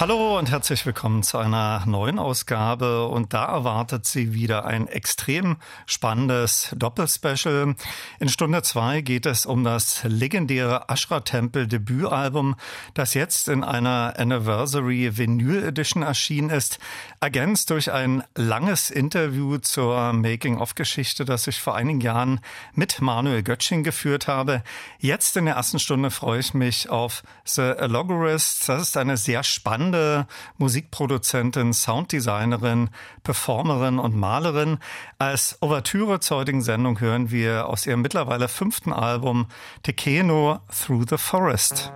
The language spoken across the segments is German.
Hallo und herzlich willkommen zu einer neuen Ausgabe. Und da erwartet Sie wieder ein extrem spannendes Doppelspecial. In Stunde zwei geht es um das legendäre Ashra Tempel Debütalbum, das jetzt in einer Anniversary Vinyl Edition erschienen ist, ergänzt durch ein langes Interview zur Making-of-Geschichte, das ich vor einigen Jahren mit Manuel Göttchen geführt habe. Jetzt in der ersten Stunde freue ich mich auf The Alogorists. Das ist eine sehr spannende Musikproduzentin, Sounddesignerin, Performerin und Malerin. Als Ouvertüre zur heutigen Sendung hören wir aus ihrem mittlerweile fünften Album Tekeno Through the Forest.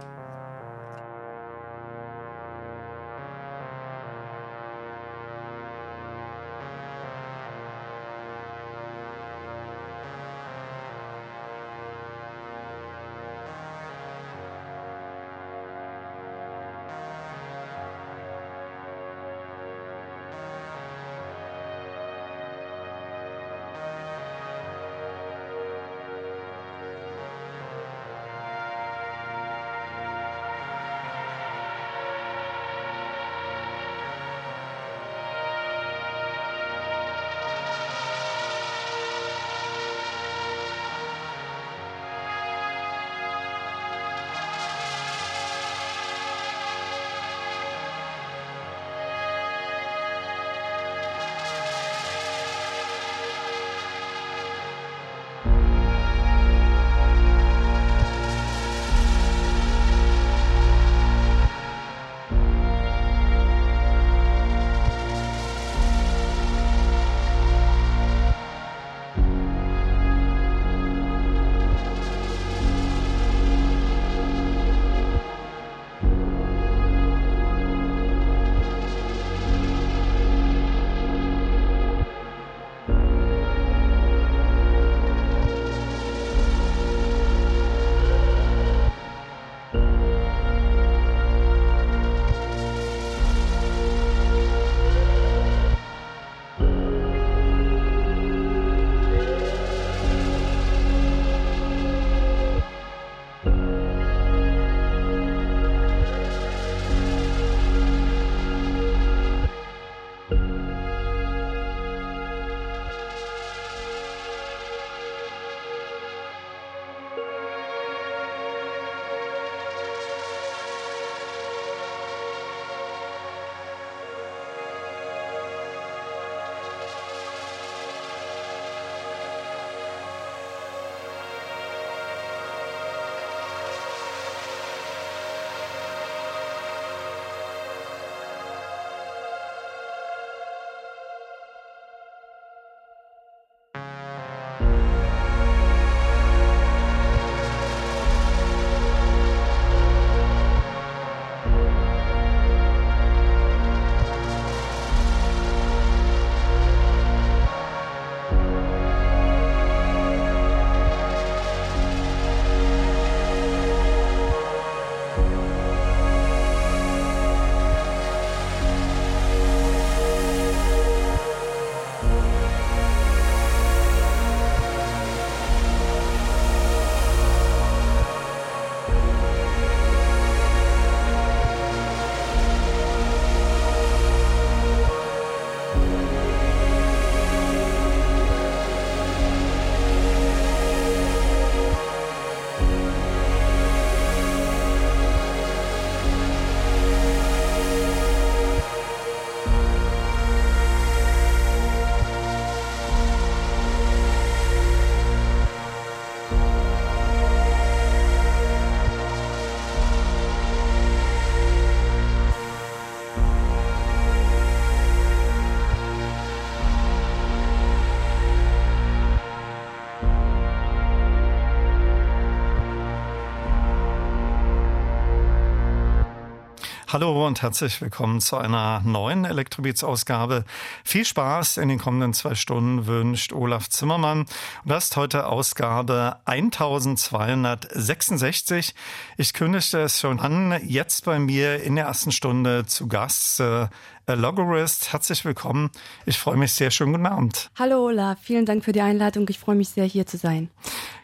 Hallo und herzlich willkommen zu einer neuen Elektrobeats-Ausgabe. Viel Spaß in den kommenden zwei Stunden wünscht Olaf Zimmermann. Und das ist heute Ausgabe 1266. Ich kündigte es schon an, jetzt bei mir in der ersten Stunde zu Gast äh, Logorist. Herzlich willkommen. Ich freue mich sehr. Schönen guten Abend. Hallo Olaf, vielen Dank für die Einladung. Ich freue mich sehr, hier zu sein.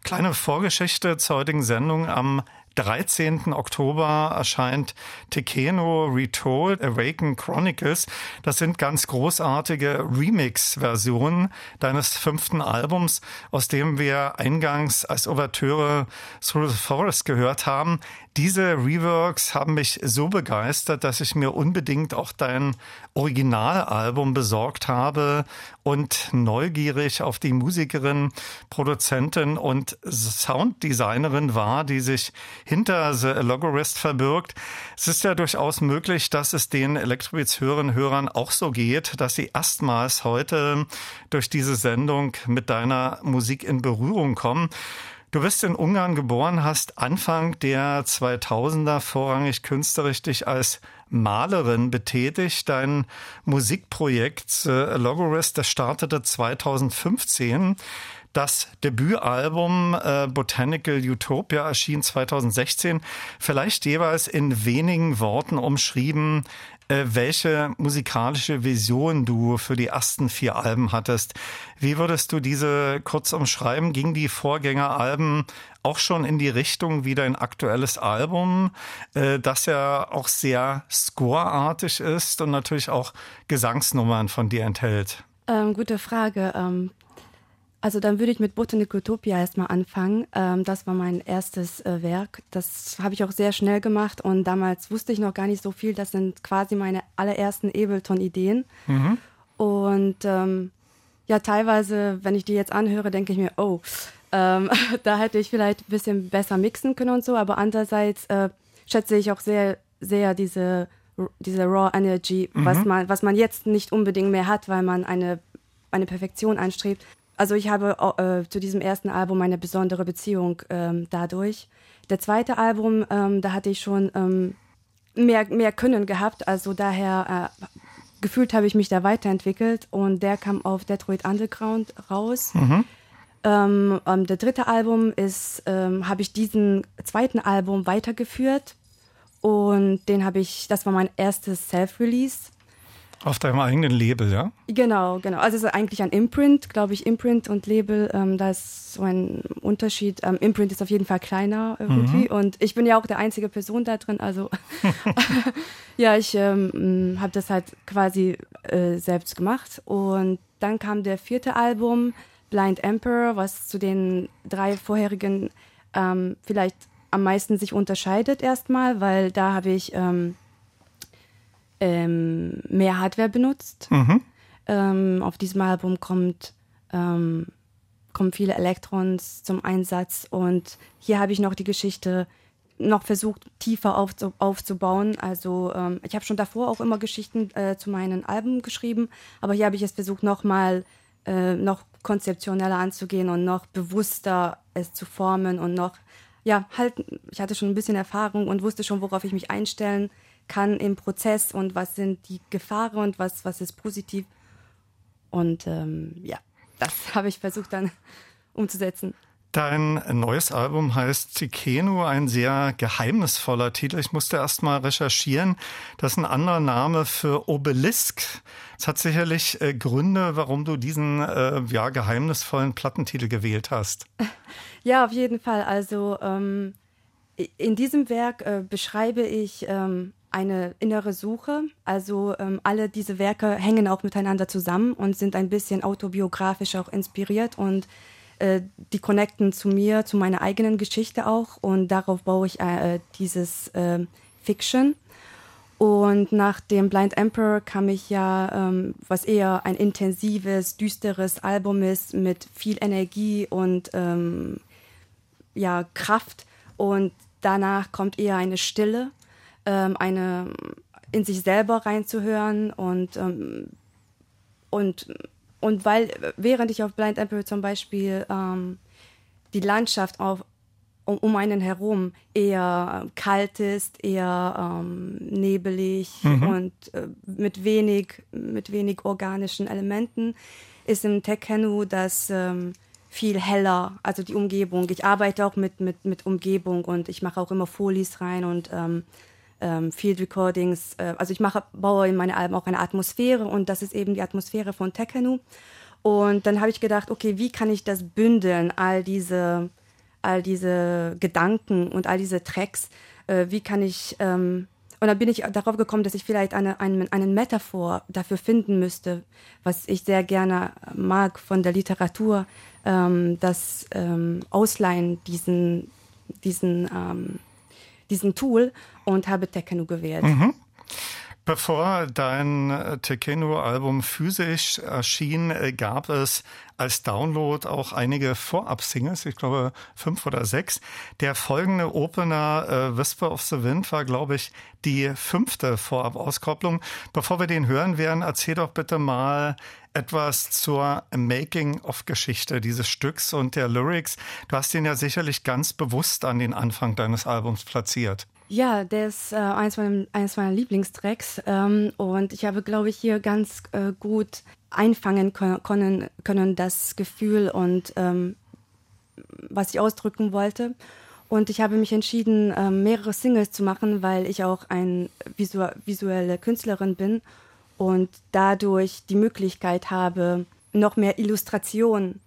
Kleine Vorgeschichte zur heutigen Sendung. Am 13. Oktober erscheint Tekeno Retold Awaken Chronicles. Das sind ganz großartige Remix-Versionen deines fünften Albums, aus dem wir eingangs als Ouvertüre Through the Forest gehört haben. Diese Reworks haben mich so begeistert, dass ich mir unbedingt auch dein Originalalbum besorgt habe und neugierig auf die Musikerin, Produzentin und Sounddesignerin war, die sich hinter The Logorist verbirgt. Es ist ja durchaus möglich, dass es den Elektrobeats-Hörern Hörern auch so geht, dass sie erstmals heute durch diese Sendung mit deiner Musik in Berührung kommen. Du bist in Ungarn geboren, hast Anfang der 2000er vorrangig künstlerisch dich als Malerin betätigt. Dein Musikprojekt äh, Logorist, das startete 2015. Das Debütalbum äh, Botanical Utopia erschien 2016. Vielleicht jeweils in wenigen Worten umschrieben, welche musikalische Vision du für die ersten vier Alben hattest. Wie würdest du diese kurz umschreiben? Ging die Vorgängeralben auch schon in die Richtung wie dein aktuelles Album, äh, das ja auch sehr scoreartig ist und natürlich auch Gesangsnummern von dir enthält? Ähm, gute Frage. Ähm, also dann würde ich mit Botanic Utopia erstmal anfangen. Ähm, das war mein erstes äh, Werk. Das habe ich auch sehr schnell gemacht und damals wusste ich noch gar nicht so viel. Das sind quasi meine allerersten Ableton-Ideen. Mhm. Und ähm, ja, teilweise, wenn ich die jetzt anhöre, denke ich mir, oh, ähm, da hätte ich vielleicht ein bisschen besser mixen können und so. Aber andererseits äh, schätze ich auch sehr, sehr diese, diese Raw Energy, mhm. was, man, was man jetzt nicht unbedingt mehr hat, weil man eine, eine Perfektion anstrebt. Also ich habe äh, zu diesem ersten Album eine besondere Beziehung ähm, dadurch. Der zweite Album, ähm, da hatte ich schon ähm, mehr, mehr Können gehabt, also daher äh, gefühlt habe ich mich da weiterentwickelt und der kam auf Detroit Underground raus. Mhm. Ähm, ähm, der dritte Album ist, ähm, habe ich diesen zweiten Album weitergeführt und den habe ich, das war mein erstes Self-Release auf deinem eigenen Label, ja? Genau, genau. Also es ist eigentlich ein Imprint, glaube ich, Imprint und Label, ähm, da ist so ein Unterschied. Ähm, Imprint ist auf jeden Fall kleiner irgendwie mhm. und ich bin ja auch der einzige Person da drin, also ja, ich ähm, habe das halt quasi äh, selbst gemacht und dann kam der vierte Album, Blind Emperor, was zu den drei vorherigen ähm, vielleicht am meisten sich unterscheidet erstmal, weil da habe ich ähm, ähm, mehr Hardware benutzt. Mhm. Ähm, auf diesem Album kommt, ähm, kommen viele Elektrons zum Einsatz und hier habe ich noch die Geschichte noch versucht tiefer aufzu aufzubauen. Also ähm, ich habe schon davor auch immer Geschichten äh, zu meinen Alben geschrieben, aber hier habe ich es versucht nochmal äh, noch konzeptioneller anzugehen und noch bewusster es zu formen und noch ja halt ich hatte schon ein bisschen Erfahrung und wusste schon worauf ich mich einstellen kann im Prozess und was sind die Gefahren und was, was ist positiv. Und ähm, ja, das habe ich versucht dann umzusetzen. Dein neues Album heißt Zikeno, ein sehr geheimnisvoller Titel. Ich musste erst mal recherchieren. Das ist ein anderer Name für Obelisk. Es hat sicherlich äh, Gründe, warum du diesen äh, ja, geheimnisvollen Plattentitel gewählt hast. Ja, auf jeden Fall. Also ähm, in diesem Werk äh, beschreibe ich ähm, eine innere Suche. Also ähm, alle diese Werke hängen auch miteinander zusammen und sind ein bisschen autobiografisch auch inspiriert und äh, die connecten zu mir, zu meiner eigenen Geschichte auch und darauf baue ich äh, dieses äh, Fiction. Und nach dem Blind Emperor kam ich ja, ähm, was eher ein intensives, düsteres Album ist mit viel Energie und ähm, ja, Kraft. Und danach kommt eher eine Stille ähm, eine in sich selber reinzuhören und ähm, und und weil während ich auf Blind Emperor zum Beispiel ähm, die Landschaft auf um, um einen herum eher kalt ist, eher ähm, nebelig mhm. und äh, mit wenig, mit wenig organischen Elementen, ist im Tekenu das ähm, viel heller, also die Umgebung. Ich arbeite auch mit, mit, mit Umgebung und ich mache auch immer Folies rein und ähm, ähm, Field Recordings. Äh, also ich mache, baue in meine Alben auch eine Atmosphäre und das ist eben die Atmosphäre von Tekenu. Und dann habe ich gedacht, okay, wie kann ich das bündeln, all diese, all diese Gedanken und all diese Tracks, äh, wie kann ich, ähm, und dann bin ich darauf gekommen, dass ich vielleicht eine, einen, einen Metaphor dafür finden müsste, was ich sehr gerne mag von der Literatur, ähm, das ähm, Ausleihen diesen, diesen, diesen Tool und habe Tekenu gewählt. Mhm. Bevor dein Tekeno-Album physisch erschien, gab es als Download auch einige Vorab-Singles, ich glaube fünf oder sechs. Der folgende Opener äh, Whisper of the Wind war, glaube ich, die fünfte Vorab-Auskopplung. Bevor wir den hören werden, erzähl doch bitte mal etwas zur Making-of-Geschichte dieses Stücks und der Lyrics. Du hast den ja sicherlich ganz bewusst an den Anfang deines Albums platziert. Ja, der ist äh, eines, meiner, eines meiner Lieblingstracks ähm, und ich habe, glaube ich, hier ganz äh, gut einfangen können, können das Gefühl und ähm, was ich ausdrücken wollte. Und ich habe mich entschieden, ähm, mehrere Singles zu machen, weil ich auch eine visu visuelle Künstlerin bin und dadurch die Möglichkeit habe, noch mehr Illustration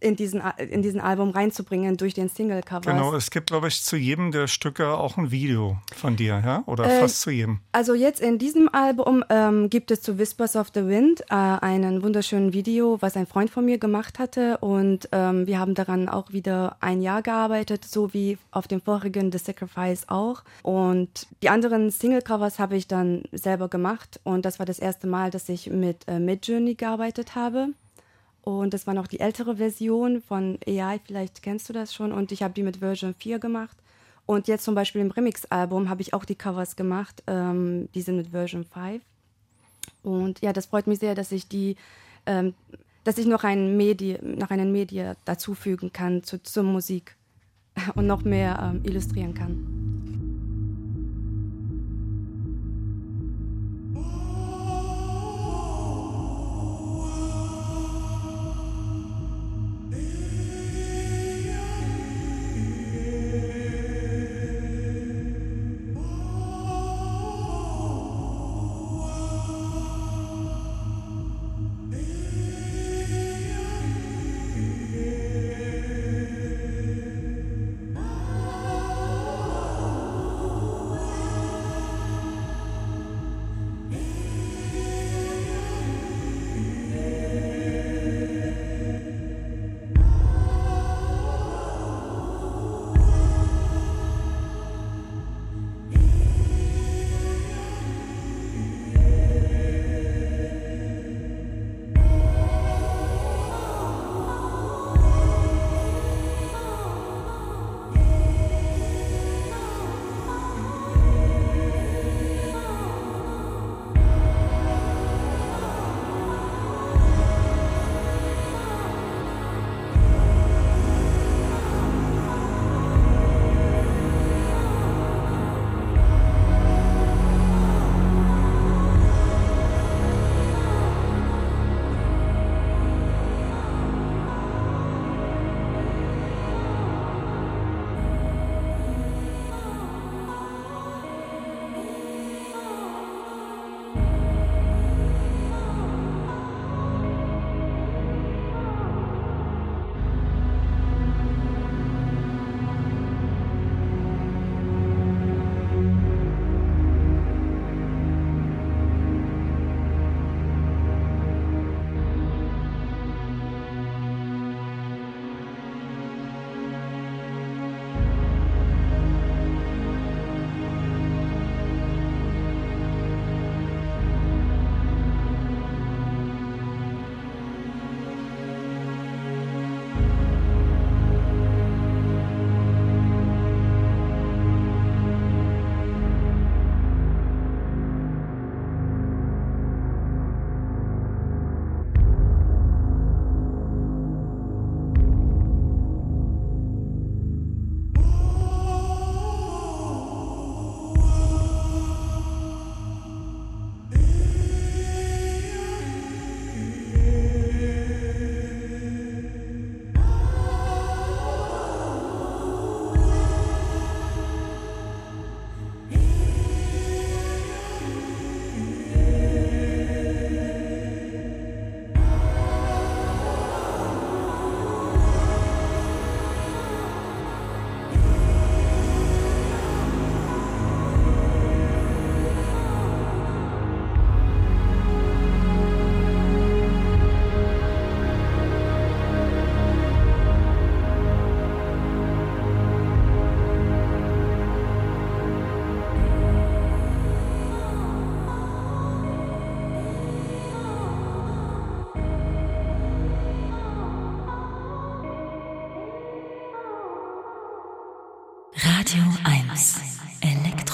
in diesen, in diesen Album reinzubringen durch den Single-Cover. Genau, es gibt, glaube ich, zu jedem der Stücke auch ein Video von dir, ja? Oder äh, fast zu jedem. Also jetzt in diesem Album ähm, gibt es zu Whispers of the Wind äh, einen wunderschönen Video, was ein Freund von mir gemacht hatte. Und ähm, wir haben daran auch wieder ein Jahr gearbeitet, so wie auf dem vorigen The Sacrifice auch. Und die anderen Single-Covers habe ich dann selber gemacht. Und das war das erste Mal, dass ich mit äh, Midjourney gearbeitet habe. Und das war noch die ältere Version von AI, vielleicht kennst du das schon. Und ich habe die mit Version 4 gemacht. Und jetzt zum Beispiel im Remix-Album habe ich auch die Covers gemacht. Ähm, die sind mit Version 5. Und ja, das freut mich sehr, dass ich die, ähm, dass ich noch, ein Medi noch einen Media dazufügen kann zu, zur Musik und noch mehr ähm, illustrieren kann.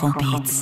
小鼻子。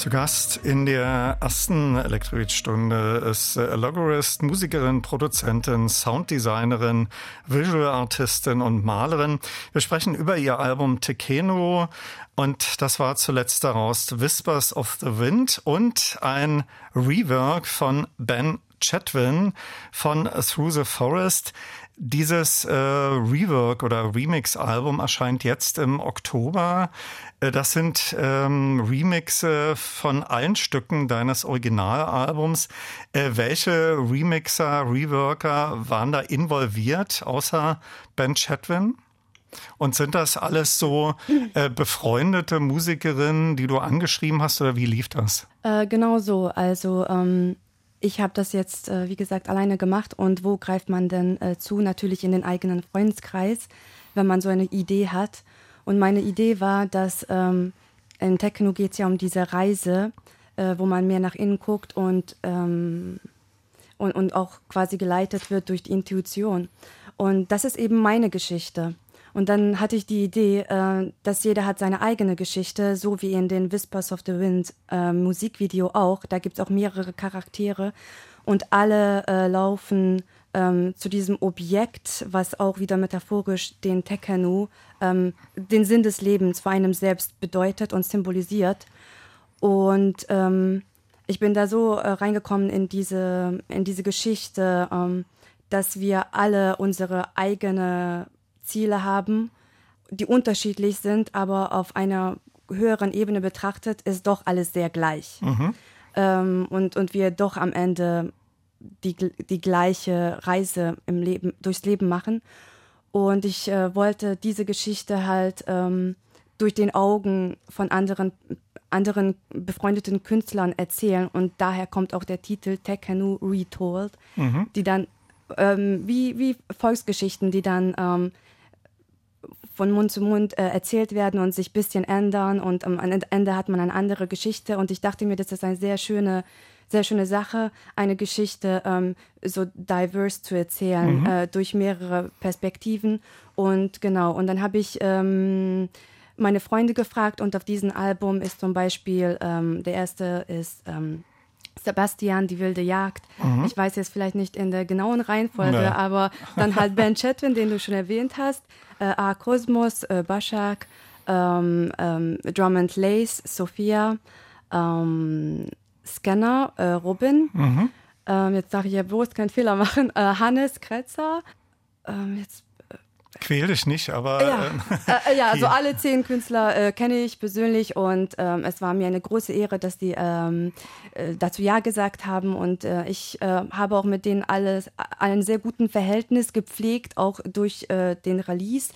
Zu Gast in der ersten Elektroid-Stunde ist Logorist, Musikerin, Produzentin, Sounddesignerin, Visual Artistin und Malerin. Wir sprechen über ihr Album Tekeno und das war zuletzt daraus Whispers of the Wind und ein Rework von Ben Chatwin von Through the Forest. Dieses äh, Rework oder Remix-Album erscheint jetzt im Oktober. Äh, das sind ähm, Remixe von allen Stücken deines Originalalbums. Äh, welche Remixer, Reworker waren da involviert, außer Ben Chatwin? Und sind das alles so äh, befreundete Musikerinnen, die du angeschrieben hast, oder wie lief das? Äh, genau so. Also ähm, ich habe das jetzt, äh, wie gesagt, alleine gemacht. Und wo greift man denn äh, zu? Natürlich in den eigenen Freundeskreis, wenn man so eine Idee hat. Und meine Idee war, dass ähm, in Techno geht es ja um diese Reise, äh, wo man mehr nach innen guckt und, ähm, und, und auch quasi geleitet wird durch die Intuition. Und das ist eben meine Geschichte. Und dann hatte ich die Idee, äh, dass jeder hat seine eigene Geschichte, so wie in den Whispers of the Wind äh, Musikvideo auch. Da gibt es auch mehrere Charaktere und alle äh, laufen ähm, zu diesem Objekt, was auch wieder metaphorisch den Tekenu, ähm, den Sinn des Lebens für einem selbst bedeutet und symbolisiert. Und ähm, ich bin da so äh, reingekommen in diese, in diese Geschichte, ähm, dass wir alle unsere eigene Ziele haben, die unterschiedlich sind, aber auf einer höheren Ebene betrachtet ist doch alles sehr gleich. Mhm. Ähm, und, und wir doch am Ende die, die gleiche Reise im Leben, durchs Leben machen. Und ich äh, wollte diese Geschichte halt ähm, durch den Augen von anderen, anderen befreundeten Künstlern erzählen. Und daher kommt auch der Titel Tekenu Retold, mhm. die dann ähm, wie, wie Volksgeschichten, die dann ähm, von Mund zu Mund äh, erzählt werden und sich ein bisschen ändern und am Ende hat man eine andere Geschichte und ich dachte mir, das ist eine sehr schöne, sehr schöne Sache, eine Geschichte ähm, so diverse zu erzählen, mhm. äh, durch mehrere Perspektiven und genau, und dann habe ich ähm, meine Freunde gefragt und auf diesem Album ist zum Beispiel, ähm, der erste ist ähm, Sebastian, die wilde Jagd. Mhm. Ich weiß jetzt vielleicht nicht in der genauen Reihenfolge, nee. aber dann halt Ben Chatwin, den du schon erwähnt hast, äh, A. Kosmos, äh, Bashak, ähm, ähm, Drum and Lace, Sophia, ähm, Scanner, äh, Robin. Mhm. Ähm, jetzt sage ich ja bloß keinen Fehler machen. Äh, Hannes Kretzer. Ähm, jetzt Quäl dich nicht, aber. Ja, ähm, äh, ja also alle zehn Künstler äh, kenne ich persönlich und ähm, es war mir eine große Ehre, dass die ähm, äh, dazu Ja gesagt haben und äh, ich äh, habe auch mit denen alles, einen sehr guten Verhältnis gepflegt, auch durch äh, den Release.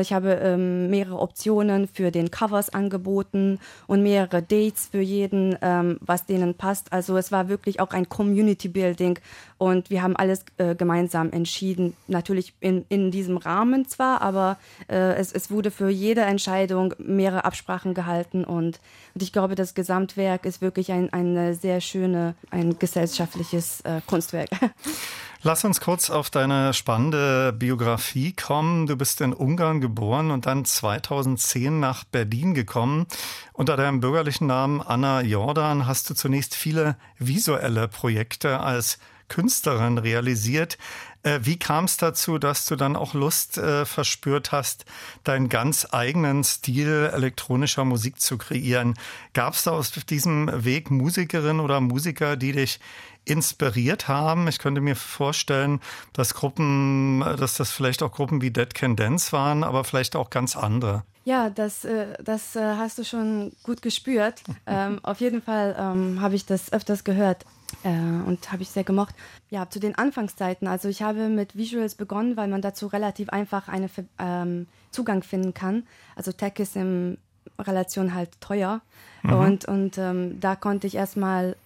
Ich habe ähm, mehrere Optionen für den Covers angeboten und mehrere Dates für jeden, ähm, was denen passt. Also es war wirklich auch ein Community Building und wir haben alles gemeinsam entschieden, natürlich in, in diesem Rahmen zwar, aber äh, es, es wurde für jede Entscheidung mehrere Absprachen gehalten und, und ich glaube, das Gesamtwerk ist wirklich ein, ein sehr schöne, ein gesellschaftliches äh, Kunstwerk. Lass uns kurz auf deine spannende Biografie kommen. Du bist in Ungarn geboren und dann 2010 nach Berlin gekommen. Unter deinem bürgerlichen Namen Anna Jordan hast du zunächst viele visuelle Projekte als Künstlerin realisiert. Äh, wie kam es dazu, dass du dann auch Lust äh, verspürt hast, deinen ganz eigenen Stil elektronischer Musik zu kreieren? Gab es da aus diesem Weg Musikerinnen oder Musiker, die dich inspiriert haben? Ich könnte mir vorstellen, dass Gruppen, dass das vielleicht auch Gruppen wie Dead Can Dance waren, aber vielleicht auch ganz andere. Ja, das, äh, das äh, hast du schon gut gespürt. ähm, auf jeden Fall ähm, habe ich das öfters gehört äh, und habe ich sehr gemocht. Ja, zu den Anfangszeiten. Also ich habe mit Visuals begonnen, weil man dazu relativ einfach einen ähm, Zugang finden kann. Also Tech ist in Relation halt teuer mhm. und, und ähm, da konnte ich erstmal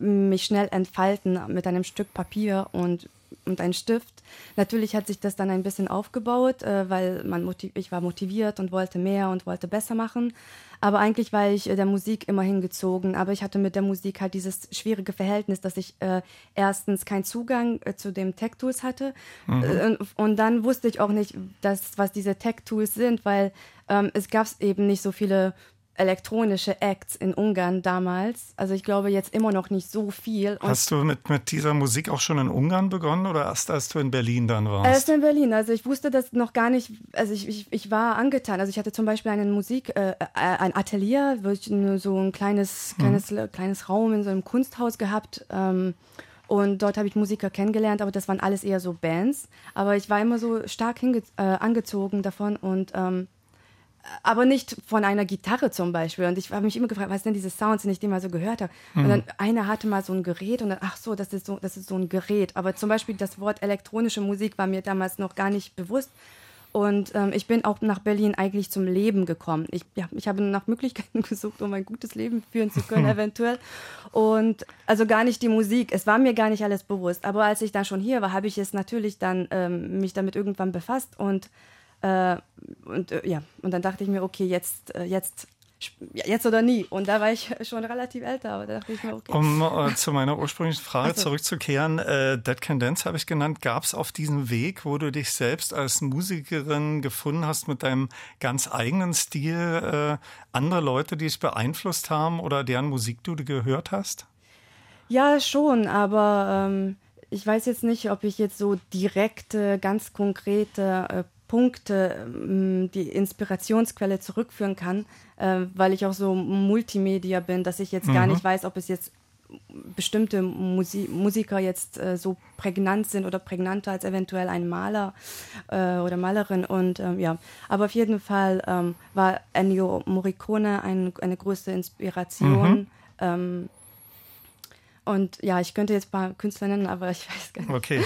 mich schnell entfalten mit einem Stück Papier und und ein Stift. Natürlich hat sich das dann ein bisschen aufgebaut, äh, weil man ich war motiviert und wollte mehr und wollte besser machen. Aber eigentlich war ich äh, der Musik immer hingezogen. Aber ich hatte mit der Musik halt dieses schwierige Verhältnis, dass ich äh, erstens keinen Zugang äh, zu den Tech-Tools hatte. Mhm. Äh, und dann wusste ich auch nicht, dass, was diese Tech-Tools sind, weil ähm, es gab eben nicht so viele elektronische Acts in Ungarn damals. Also ich glaube jetzt immer noch nicht so viel. Und Hast du mit, mit dieser Musik auch schon in Ungarn begonnen oder erst als du in Berlin dann warst? Erst in Berlin. Also ich wusste das noch gar nicht. Also ich, ich, ich war angetan. Also ich hatte zum Beispiel einen Musik, äh, äh ein Atelier, wo ich so ein kleines, hm. kleines, hm. kleines Raum in so einem Kunsthaus gehabt. Ähm, und dort habe ich Musiker kennengelernt, aber das waren alles eher so Bands. Aber ich war immer so stark äh, angezogen davon und ähm, aber nicht von einer Gitarre zum Beispiel. Und ich habe mich immer gefragt, was sind diese Sounds, die ich mal so gehört habe. Mhm. Und dann einer hatte mal so ein Gerät und dann, ach so, das ist so, das ist so ein Gerät. Aber zum Beispiel das Wort elektronische Musik war mir damals noch gar nicht bewusst. Und ähm, ich bin auch nach Berlin eigentlich zum Leben gekommen. Ich, ja, ich habe nach Möglichkeiten gesucht, um ein gutes Leben führen zu können, eventuell. Und also gar nicht die Musik. Es war mir gar nicht alles bewusst. Aber als ich dann schon hier war, habe ich es natürlich dann ähm, mich damit irgendwann befasst und äh, und äh, ja, und dann dachte ich mir, okay, jetzt, äh, jetzt jetzt oder nie. Und da war ich schon relativ älter, aber da dachte ich mir, okay. Um äh, zu meiner ursprünglichen Frage so. zurückzukehren, äh, Dead Can Dance habe ich genannt. Gab es auf diesem Weg, wo du dich selbst als Musikerin gefunden hast mit deinem ganz eigenen Stil, äh, andere Leute, die dich beeinflusst haben oder deren Musik du gehört hast? Ja, schon, aber ähm, ich weiß jetzt nicht, ob ich jetzt so direkte, ganz konkrete äh, Punkte, ähm, die Inspirationsquelle zurückführen kann, äh, weil ich auch so Multimedia bin, dass ich jetzt mhm. gar nicht weiß, ob es jetzt bestimmte Musi Musiker jetzt äh, so prägnant sind oder prägnanter als eventuell ein Maler äh, oder Malerin und ähm, ja, aber auf jeden Fall ähm, war Ennio Morricone ein, eine größte Inspiration. Mhm. Ähm, und ja, ich könnte jetzt ein paar Künstler nennen, aber ich weiß gar nicht. Okay.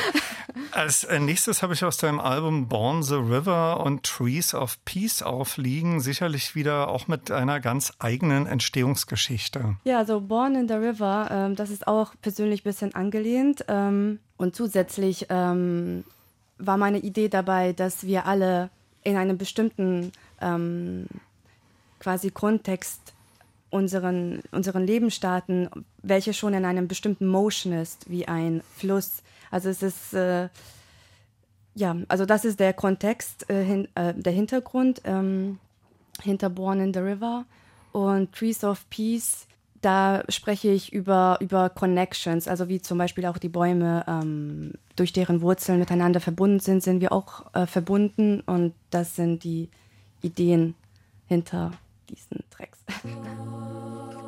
Als äh, nächstes habe ich aus deinem Album Born the River und Trees of Peace aufliegen, sicherlich wieder auch mit einer ganz eigenen Entstehungsgeschichte. Ja, also Born in the River, ähm, das ist auch persönlich ein bisschen angelehnt. Ähm, und zusätzlich ähm, war meine Idee dabei, dass wir alle in einem bestimmten ähm, quasi Kontext unseren, unseren Leben starten, welche schon in einem bestimmten Motion ist, wie ein Fluss. Also es ist, äh, ja, also das ist der Kontext, äh, hin, äh, der Hintergrund ähm, hinter Born in the River und Trees of Peace. Da spreche ich über, über Connections, also wie zum Beispiel auch die Bäume, ähm, durch deren Wurzeln miteinander verbunden sind, sind wir auch äh, verbunden und das sind die Ideen hinter diesen Tracks.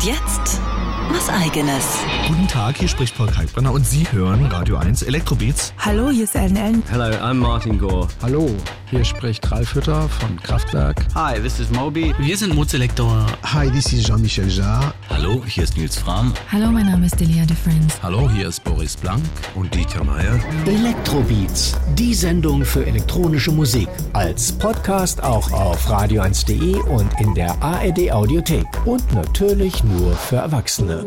Und jetzt was Eigenes. Guten Tag, hier spricht Paul Kalkbrenner und Sie hören Radio 1 Elektrobeats. Hallo, hier ist Ellen Ellen. Hello, I'm Martin Gore. Hallo, hier spricht Ralf Hütter von Kraftwerk. Hi, this is Moby. Wir sind Mozelektor. Hi, this is Jean-Michel Jarre. Hallo, hier ist Nils Fram. Hallo, mein Name ist Delia de Friends. Hallo, hier ist Boris Blank und Dieter Meier. Elektrobeats, die Sendung für elektronische Musik. Als Podcast auch auf radio1.de und in der ARD Audiothek. Und natürlich nur für Erwachsene.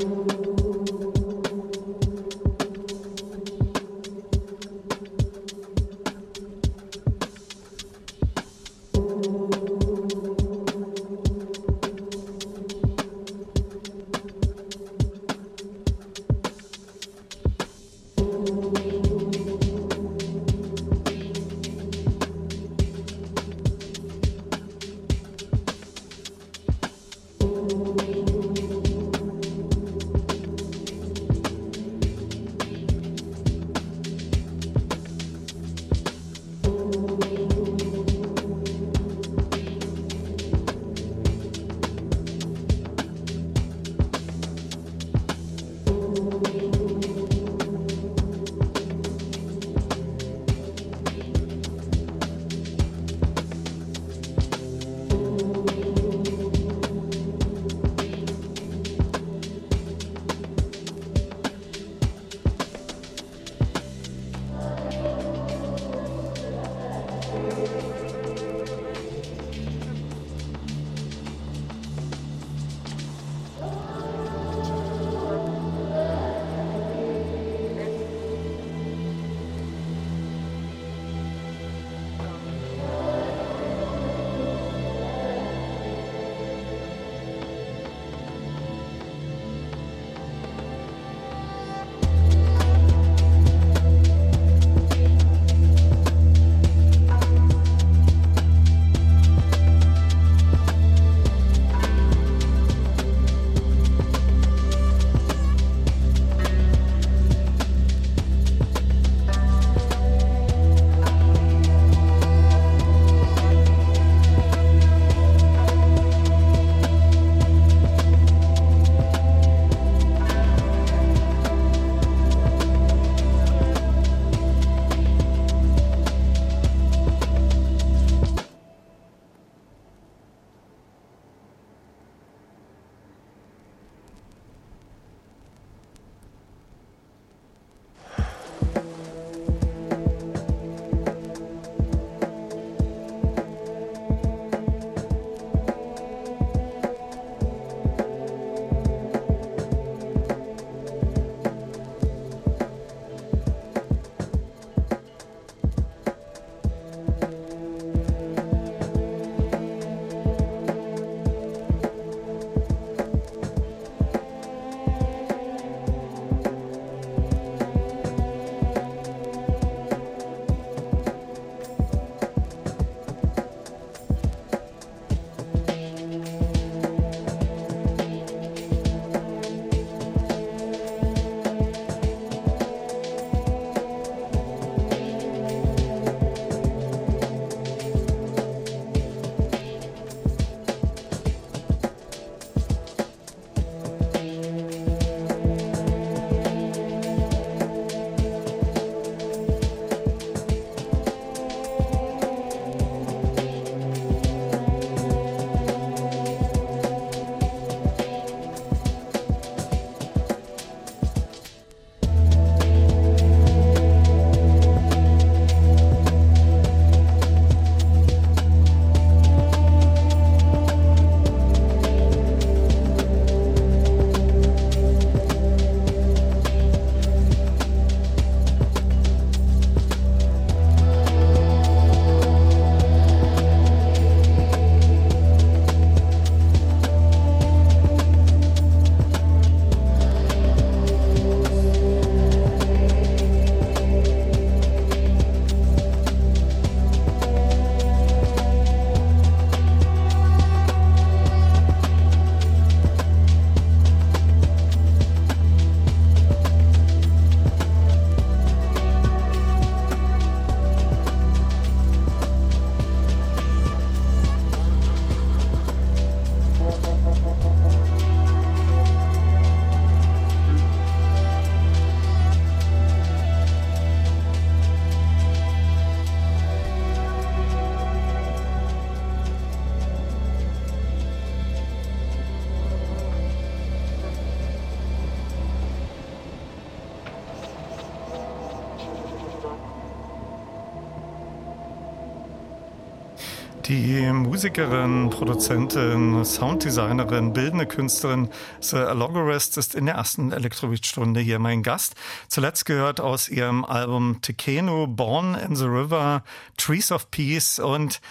Musikerin, Produzentin, Sounddesignerin, bildende Künstlerin The Logorist ist in der ersten Elektrobeat-Stunde hier mein Gast. Zuletzt gehört aus ihrem Album Tekeno, Born in the River, Trees of Peace und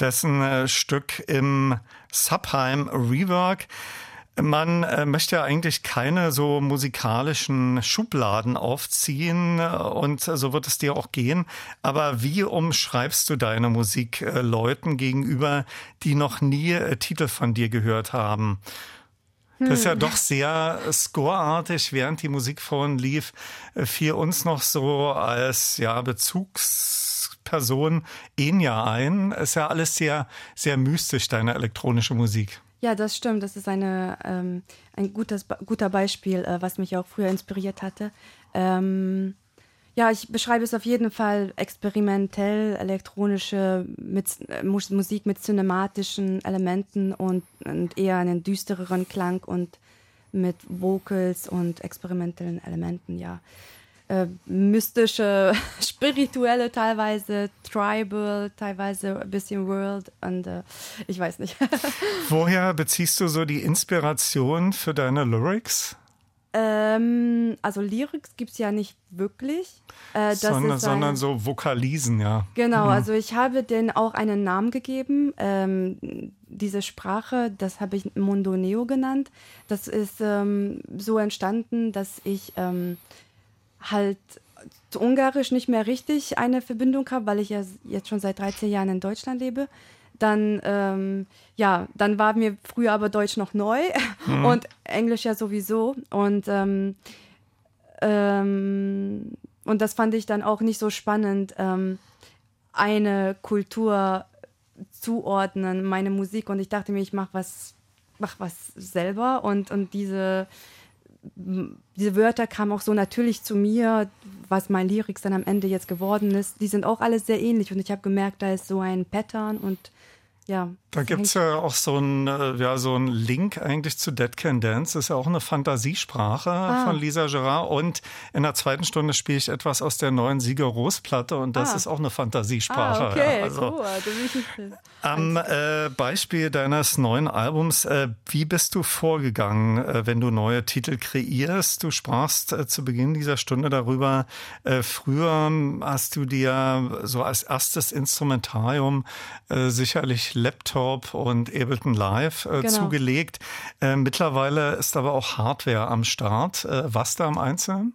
dessen äh, Stück im Subheim Rework. Man äh, möchte ja eigentlich keine so musikalischen Schubladen aufziehen äh, und so wird es dir auch gehen. Aber wie umschreibst du deine Musik äh, Leuten gegenüber, die noch nie Titel von dir gehört haben? Das ist ja hm. doch sehr scoreartig, während die Musik vorhin lief, fiel uns noch so als ja Bezugsperson Enya ein. Ist ja alles sehr, sehr mystisch, deine elektronische Musik. Ja, das stimmt. Das ist eine, ähm, ein gutes, guter Beispiel, äh, was mich auch früher inspiriert hatte. Ähm, ja, ich beschreibe es auf jeden Fall experimentell, elektronische mit, äh, Musik mit cinematischen Elementen und, und eher einen düstereren Klang und mit Vocals und experimentellen Elementen, ja äh, mystische, spirituelle teilweise, tribal, teilweise ein bisschen world und äh, ich weiß nicht. Woher beziehst du so die Inspiration für deine Lyrics? Ähm, also Lyrics gibt es ja nicht wirklich. Äh, sondern, sondern, so Vokalisen, ja. Genau, mhm. also ich habe denen auch einen Namen gegeben. Ähm, diese Sprache, das habe ich Mundo Neo genannt. Das ist ähm, so entstanden, dass ich ähm, halt zu Ungarisch nicht mehr richtig eine Verbindung habe, weil ich ja jetzt schon seit 13 Jahren in Deutschland lebe. Dann, ähm, ja, dann war mir früher aber Deutsch noch neu mhm. und Englisch ja sowieso. Und, ähm, ähm, und das fand ich dann auch nicht so spannend, ähm, eine Kultur zuordnen, meine Musik. Und ich dachte mir, ich mache was, mach was selber und, und diese diese Wörter kamen auch so natürlich zu mir, was mein Lyrics dann am Ende jetzt geworden ist. Die sind auch alles sehr ähnlich und ich habe gemerkt, da ist so ein Pattern und ja. Da gibt es ja auch so einen äh, ja, so ein Link eigentlich zu Dead Can Dance. Das ist ja auch eine Fantasiesprache ah. von Lisa Gerard. Und in der zweiten Stunde spiele ich etwas aus der neuen Sieger Rose-Platte und das ah. ist auch eine Fantasiesprache. Ah, okay, ja, also, cool. Am äh, Beispiel deines neuen Albums, äh, wie bist du vorgegangen, äh, wenn du neue Titel kreierst? Du sprachst äh, zu Beginn dieser Stunde darüber, äh, früher hast du dir so als erstes Instrumentarium sicherlich Laptop und Ableton Live äh, genau. zugelegt. Äh, mittlerweile ist aber auch Hardware am Start. Äh, was da im Einzelnen?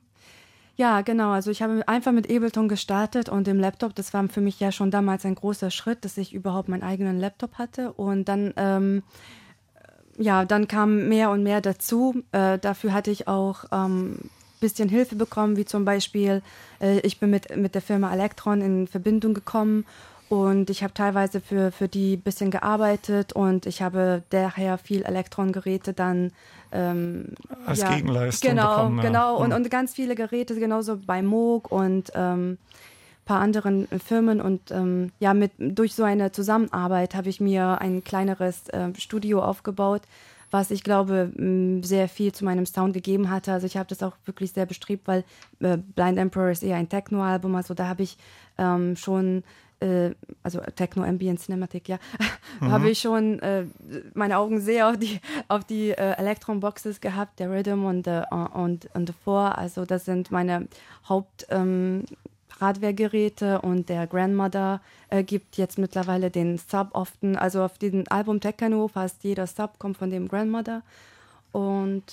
Ja, genau. Also ich habe einfach mit Ableton gestartet und dem Laptop, das war für mich ja schon damals ein großer Schritt, dass ich überhaupt meinen eigenen Laptop hatte. Und dann, ähm, ja, dann kam mehr und mehr dazu. Äh, dafür hatte ich auch ähm, bisschen Hilfe bekommen, wie zum Beispiel, äh, ich bin mit, mit der Firma Electron in Verbindung gekommen und ich habe teilweise für, für die ein bisschen gearbeitet und ich habe daher viel Elektrongeräte dann ähm, als ja, Gegenleistung genau, bekommen. Ja. Genau, und, hm. und ganz viele Geräte, genauso bei Moog und ähm, paar anderen Firmen und ähm, ja, mit durch so eine Zusammenarbeit habe ich mir ein kleineres äh, Studio aufgebaut, was ich glaube sehr viel zu meinem Sound gegeben hatte. Also ich habe das auch wirklich sehr bestrebt, weil äh, Blind Emperor ist eher ein Techno-Album, also da habe ich ähm, schon äh, also Techno Ambient Cinematic, ja, mhm. habe ich schon äh, meine Augen sehr auf die auf die äh, Electron Boxes gehabt, der Rhythm und äh, und und Four, also das sind meine Haupt ähm, Hardware-Geräte und der Grandmother äh, gibt jetzt mittlerweile den Sub often, also auf diesem Album Techno fast jeder Sub kommt von dem Grandmother. Und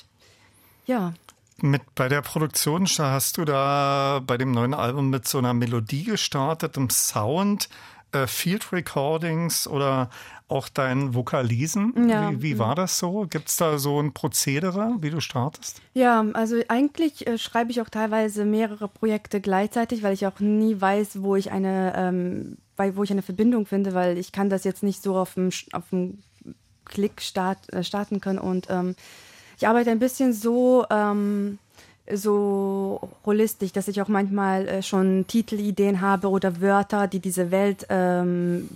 ja, mit bei der Produktion hast du da bei dem neuen Album mit so einer Melodie gestartet, im Sound, äh, Field Recordings oder auch dein Vokalisen. Ja. Wie, wie war das so? Gibt es da so ein Prozedere, wie du startest? Ja, also eigentlich äh, schreibe ich auch teilweise mehrere Projekte gleichzeitig, weil ich auch nie weiß, wo ich eine, ähm, bei, wo ich eine Verbindung finde, weil ich kann das jetzt nicht so auf dem, auf dem Klick start, äh, starten können und ähm, ich arbeite ein bisschen so, ähm, so holistisch, dass ich auch manchmal äh, schon Titelideen habe oder Wörter, die diese Welt, ähm,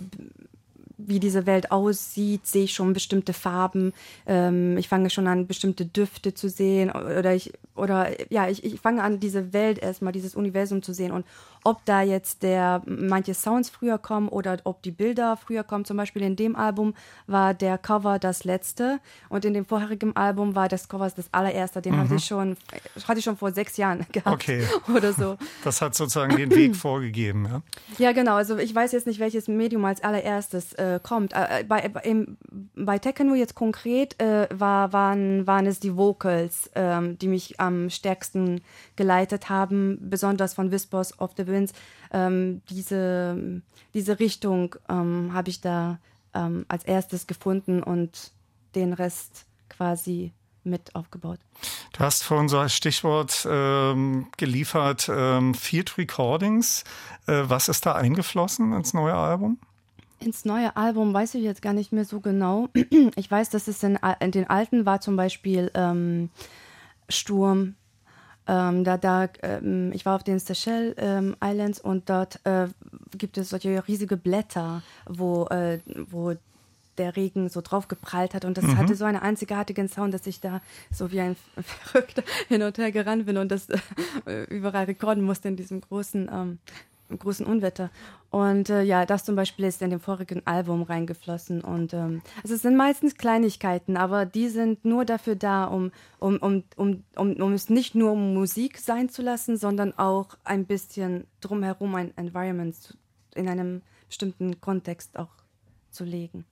wie diese Welt aussieht, sehe ich schon bestimmte Farben. Ähm, ich fange schon an, bestimmte Düfte zu sehen oder ich oder ja, ich, ich fange an, diese Welt erstmal, dieses Universum zu sehen und ob da jetzt der manche Sounds früher kommen oder ob die Bilder früher kommen. Zum Beispiel in dem Album war der Cover das letzte und in dem vorherigen Album war das Cover das allererste. Den mhm. hatte ich schon, hatte ich schon vor sechs Jahren gehabt okay. oder so. Das hat sozusagen den Weg vorgegeben. Ja? ja, genau. Also ich weiß jetzt nicht, welches Medium als allererstes äh, kommt. Äh, bei, bei, bei Techno jetzt konkret äh, war, waren, waren es die Vocals, ähm, die mich am stärksten geleitet haben, besonders von Whispers of the Winds. Ähm, diese, diese Richtung ähm, habe ich da als erstes gefunden und den Rest quasi mit aufgebaut. Du hast vorhin so als Stichwort ähm, geliefert, ähm, Field Recordings. Äh, was ist da eingeflossen ins neue Album? Ins neue Album weiß ich jetzt gar nicht mehr so genau. Ich weiß, dass es in, in den alten war zum Beispiel ähm, Sturm. Ähm, da, da, ähm, ich war auf den Seychelles ähm, Islands und dort äh, gibt es solche riesige Blätter, wo, äh, wo der Regen so drauf geprallt hat und das mhm. hatte so einen einzigartigen Sound, dass ich da so wie ein Verrückter hin und her gerannt bin und das äh, überall rekorden musste in diesem großen ähm, großen Unwetter. Und äh, ja, das zum Beispiel ist in dem vorigen Album reingeflossen. Und ähm, also es sind meistens Kleinigkeiten, aber die sind nur dafür da, um, um, um, um, um, um es nicht nur um Musik sein zu lassen, sondern auch ein bisschen drumherum ein Environment in einem bestimmten Kontext auch zu legen.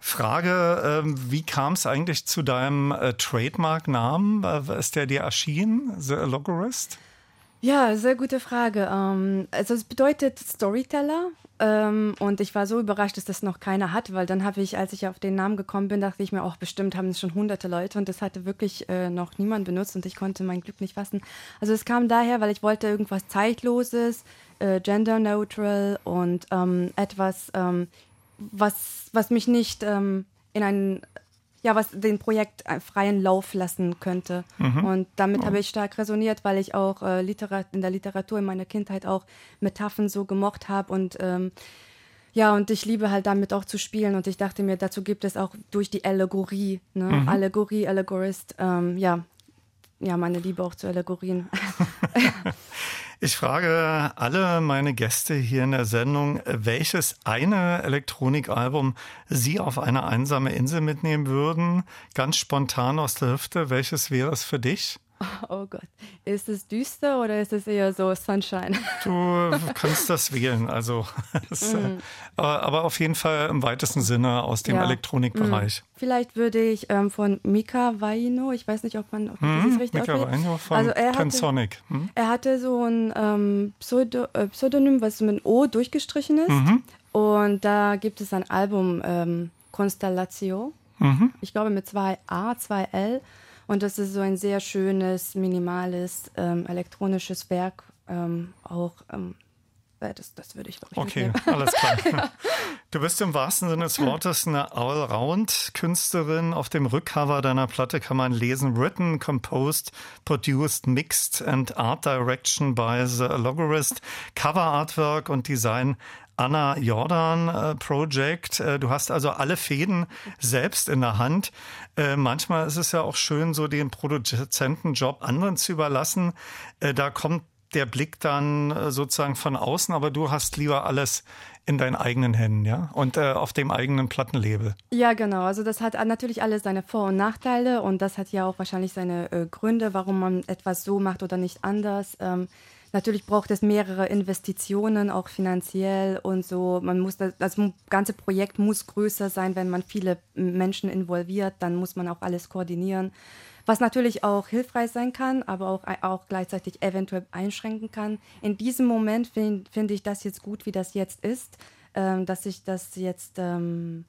Frage, äh, wie kam es eigentlich zu deinem äh, Trademark-Namen? Äh, ist der dir erschienen, The Logorist? Ja, sehr gute Frage. Ähm, also es bedeutet Storyteller ähm, und ich war so überrascht, dass das noch keiner hat, weil dann habe ich, als ich auf den Namen gekommen bin, dachte ich mir auch, bestimmt haben es schon hunderte Leute und das hatte wirklich äh, noch niemand benutzt und ich konnte mein Glück nicht fassen. Also es kam daher, weil ich wollte irgendwas Zeitloses, äh, gender neutral und ähm, etwas, was, was mich nicht in einen ja, was den Projekt freien Lauf lassen könnte. Mhm. Und damit oh. habe ich stark resoniert, weil ich auch äh, Literat in der Literatur in meiner Kindheit auch Metaphern so gemocht habe und ähm, ja, und ich liebe halt damit auch zu spielen und ich dachte mir, dazu gibt es auch durch die Allegorie, ne? Mhm. Allegorie, Allegorist, ähm, ja, ja, meine Liebe auch zu Allegorien. Ich frage alle meine Gäste hier in der Sendung, welches eine Elektronikalbum Sie auf eine einsame Insel mitnehmen würden, ganz spontan aus der Hüfte. Welches wäre es für dich? Oh Gott. Ist es düster oder ist es eher so Sunshine? Du kannst das wählen, also. Es, mm. aber, auf jeden Fall im weitesten Sinne aus dem ja. Elektronikbereich. Mm. Vielleicht würde ich ähm, von Mika Vaino, ich weiß nicht, ob man ob mm, das richtig Mika Vaino von also er Pensonic. Hatte, hm? Er hatte so ein ähm, Pseudo, äh, Pseudonym, was mit O durchgestrichen ist. Mhm. Und da gibt es ein Album, ähm, Constellatio. Mhm. Ich glaube mit zwei A, zwei L. Und das ist so ein sehr schönes, minimales ähm, elektronisches Werk. Ähm, auch ähm, äh, das, das würde ich, glaube ich, Okay, mitnehmen. alles klar. ja. Du bist im wahrsten Sinne des Wortes eine Allround-Künstlerin. Auf dem Rückcover deiner Platte kann man lesen: Written, Composed, Produced, Mixed and Art Direction by the Logorist, Cover Artwork und Design Anna Jordan äh, Project. Äh, du hast also alle Fäden selbst in der Hand. Äh, manchmal ist es ja auch schön, so den Produzentenjob anderen zu überlassen. Da kommt der Blick dann sozusagen von außen, aber du hast lieber alles in deinen eigenen Händen, ja? Und äh, auf dem eigenen Plattenlabel. Ja, genau. Also das hat natürlich alles seine Vor- und Nachteile und das hat ja auch wahrscheinlich seine äh, Gründe, warum man etwas so macht oder nicht anders. Ähm, Natürlich braucht es mehrere Investitionen, auch finanziell und so. Man muss das, das ganze Projekt muss größer sein, wenn man viele Menschen involviert, dann muss man auch alles koordinieren. Was natürlich auch hilfreich sein kann, aber auch, auch gleichzeitig eventuell einschränken kann. In diesem Moment finde find ich das jetzt gut, wie das jetzt ist, ähm, dass ich das jetzt ähm,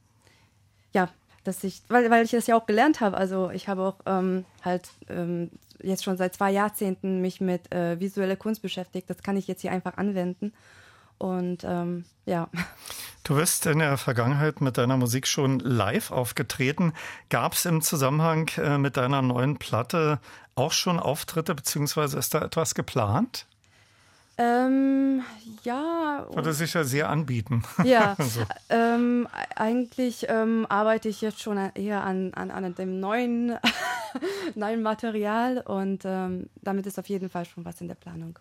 ja dass ich, weil, weil ich das ja auch gelernt habe. Also ich habe auch ähm, halt ähm, jetzt schon seit zwei Jahrzehnten mich mit äh, visueller Kunst beschäftigt. Das kann ich jetzt hier einfach anwenden. Und ähm, ja. Du bist in der Vergangenheit mit deiner Musik schon live aufgetreten. Gab es im Zusammenhang äh, mit deiner neuen Platte auch schon Auftritte, beziehungsweise ist da etwas geplant? Ähm, ja. Würde sich ja sehr anbieten. Ja, so. ähm, eigentlich ähm, arbeite ich jetzt schon eher an, an, an dem neuen, neuen Material und ähm, damit ist auf jeden Fall schon was in der Planung.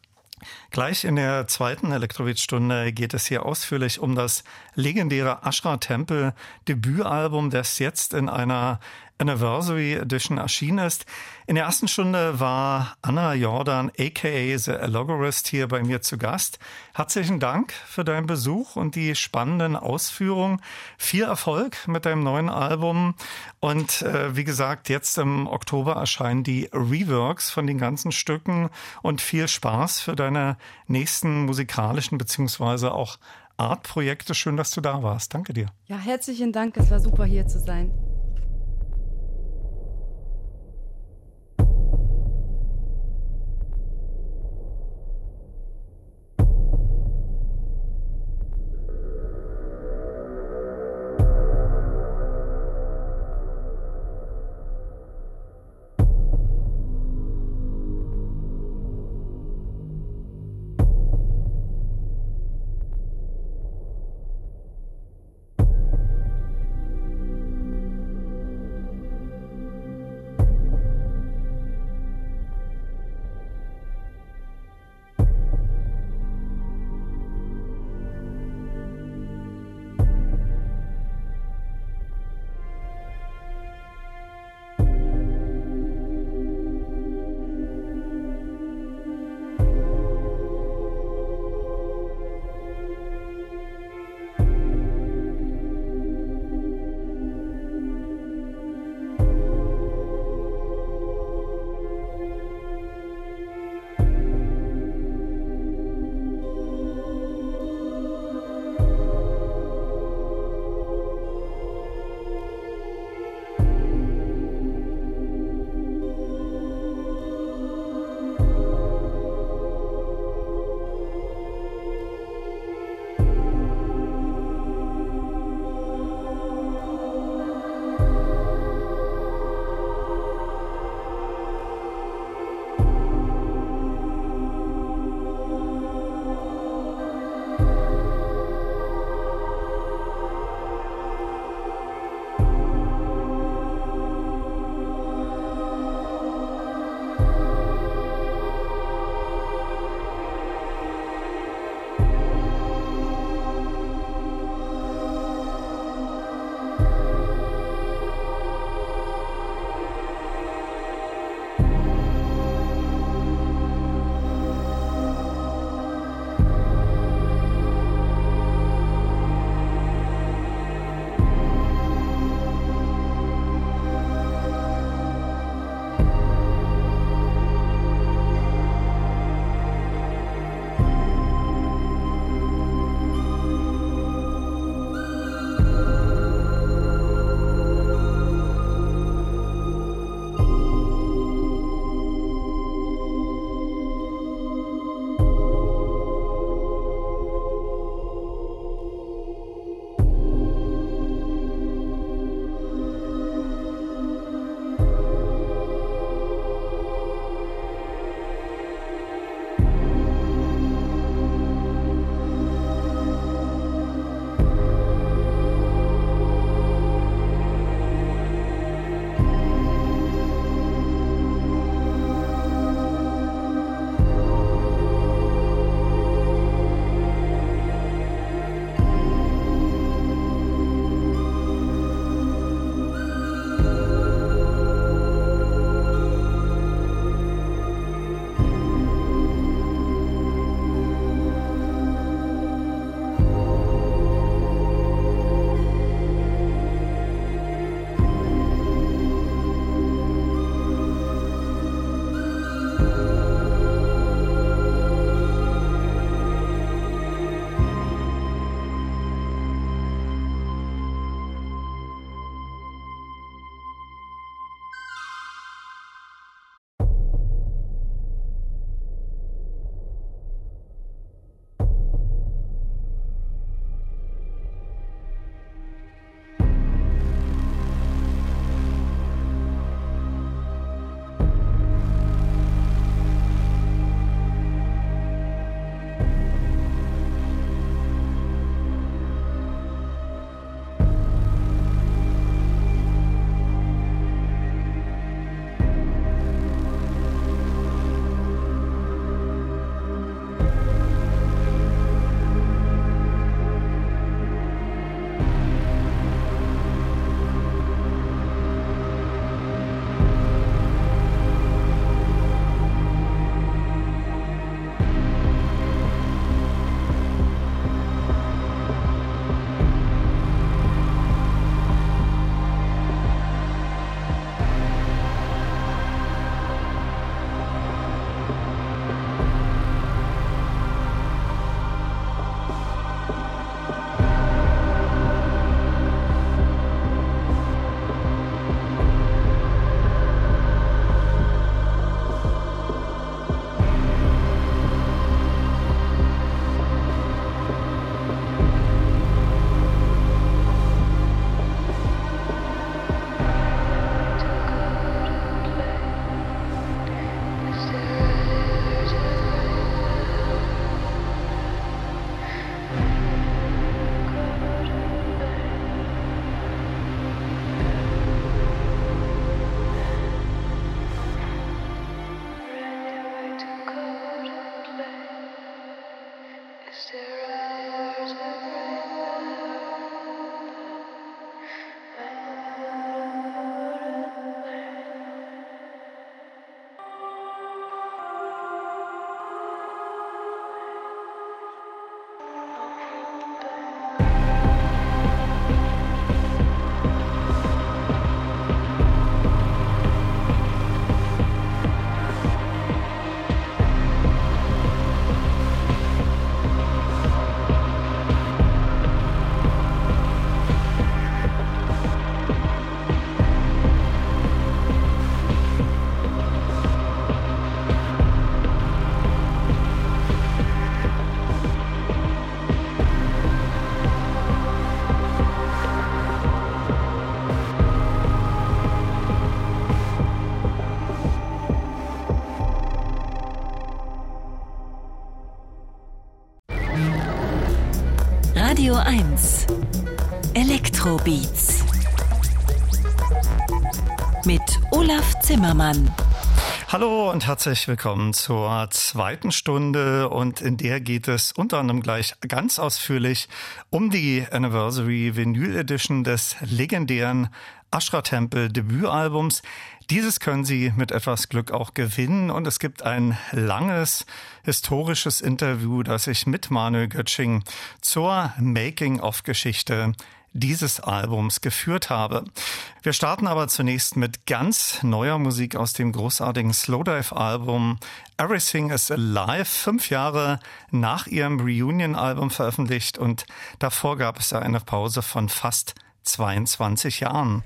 Gleich in der zweiten Elektrowitz-Stunde geht es hier ausführlich um das legendäre Ashra Temple Debütalbum, das jetzt in einer Anniversary Edition erschienen ist. In der ersten Stunde war Anna Jordan, aka The Allogorist, hier bei mir zu Gast. Herzlichen Dank für deinen Besuch und die spannenden Ausführungen. Viel Erfolg mit deinem neuen Album. Und äh, wie gesagt, jetzt im Oktober erscheinen die Reworks von den ganzen Stücken und viel Spaß für deine nächsten musikalischen beziehungsweise auch Artprojekte. Schön, dass du da warst. Danke dir. Ja, herzlichen Dank. Es war super hier zu sein. Olaf Zimmermann. Hallo und herzlich willkommen zur zweiten Stunde und in der geht es unter anderem gleich ganz ausführlich um die Anniversary Vinyl Edition des legendären Ashra Tempel Debütalbums. Dieses können Sie mit etwas Glück auch gewinnen und es gibt ein langes historisches Interview, das ich mit Manuel Götsching zur Making-of-Geschichte dieses Albums geführt habe. Wir starten aber zunächst mit ganz neuer Musik aus dem großartigen Slowdive-Album Everything is Alive, fünf Jahre nach ihrem Reunion-Album veröffentlicht und davor gab es ja eine Pause von fast 22 Jahren.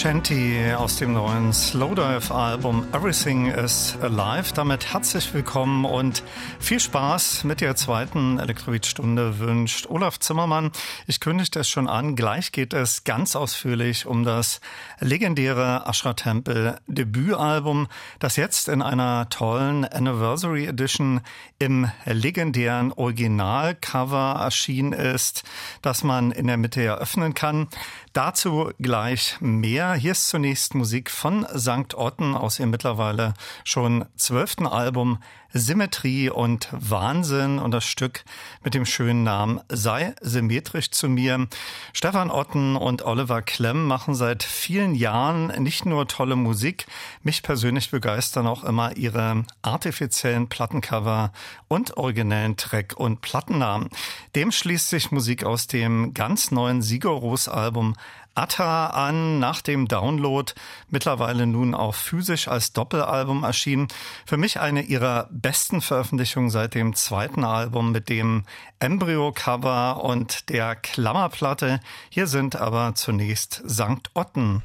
Shanty aus dem neuen Slowdive-Album Everything is Alive. Damit herzlich willkommen und viel Spaß mit der zweiten Elektroid-Stunde wünscht Olaf Zimmermann. Ich kündigte es schon an, gleich geht es ganz ausführlich um das legendäre Ashra Temple Debütalbum, das jetzt in einer tollen Anniversary Edition im legendären Originalcover erschienen ist, das man in der Mitte eröffnen kann. Dazu gleich mehr. Hier ist zunächst Musik von St. Otten aus ihrem mittlerweile schon zwölften Album Symmetrie und Wahnsinn und das Stück mit dem schönen Namen Sei symmetrisch zu mir. Stefan Otten und Oliver Klemm machen seit vielen Jahren nicht nur tolle Musik, mich persönlich begeistern auch immer ihre artifiziellen Plattencover und originellen Track- und Plattennamen. Dem schließt sich Musik aus dem ganz neuen Sigoros-Album Atta an, nach dem Download, mittlerweile nun auch physisch als Doppelalbum erschienen. Für mich eine ihrer besten Veröffentlichungen seit dem zweiten Album mit dem Embryo-Cover und der Klammerplatte. Hier sind aber zunächst St. Otten.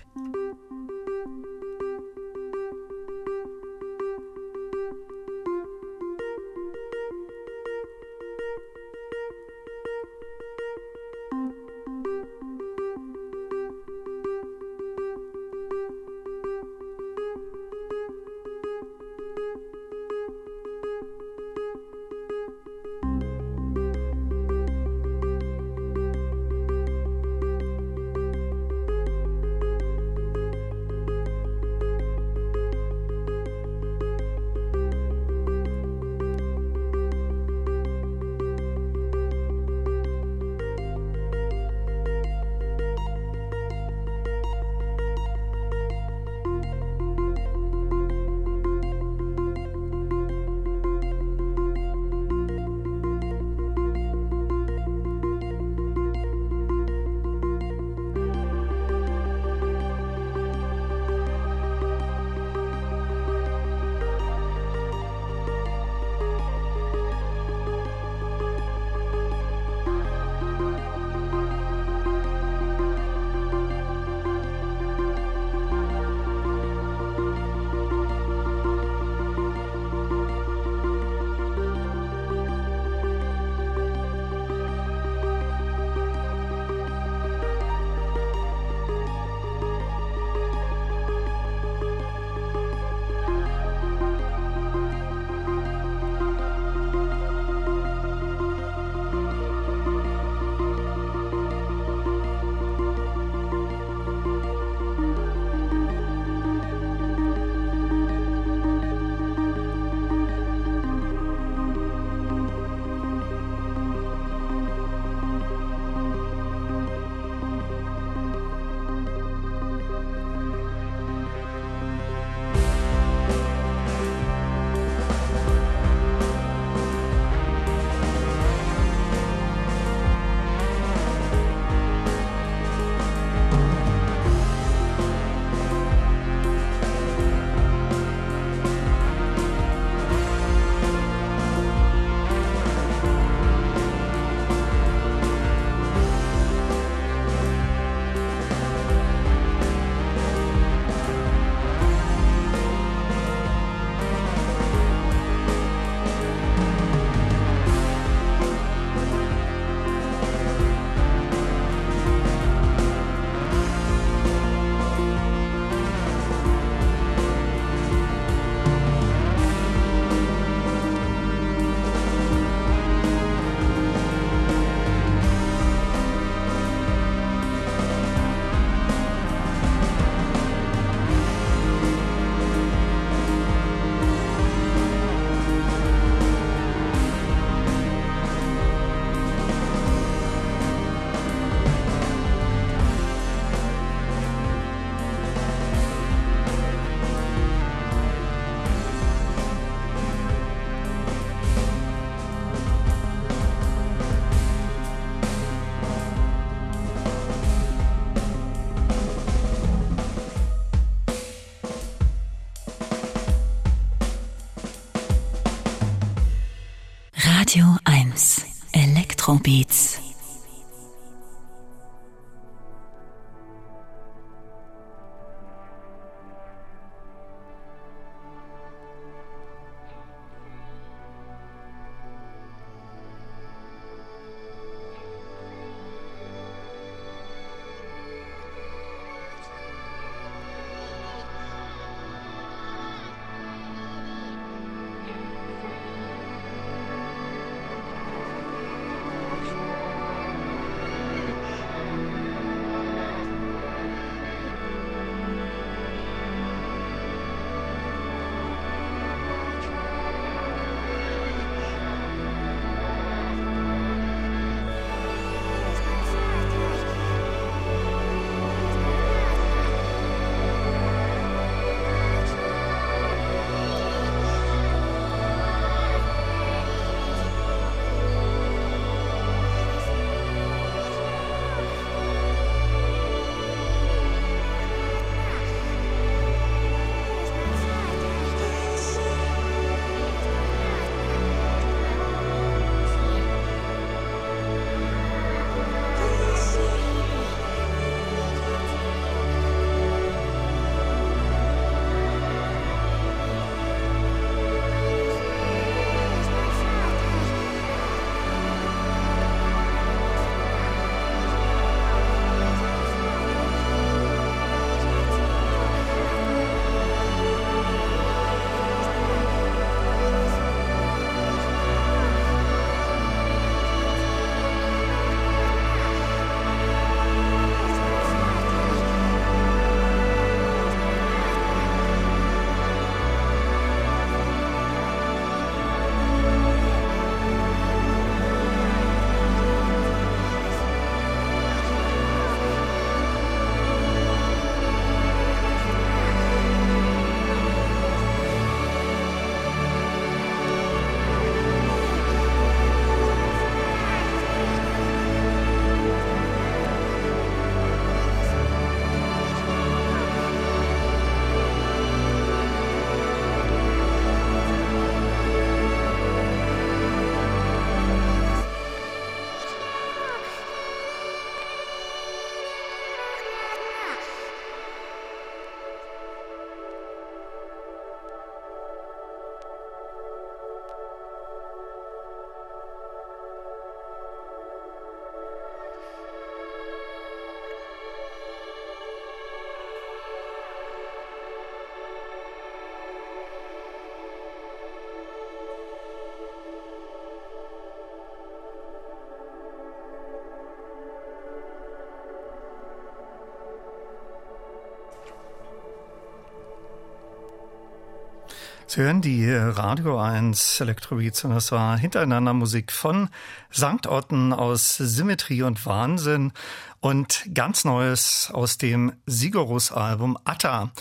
Sie hören die Radio 1 Elektrobeats und das war hintereinander Musik von St. Otten aus Symmetrie und Wahnsinn und ganz Neues aus dem Sigorus-Album Atta.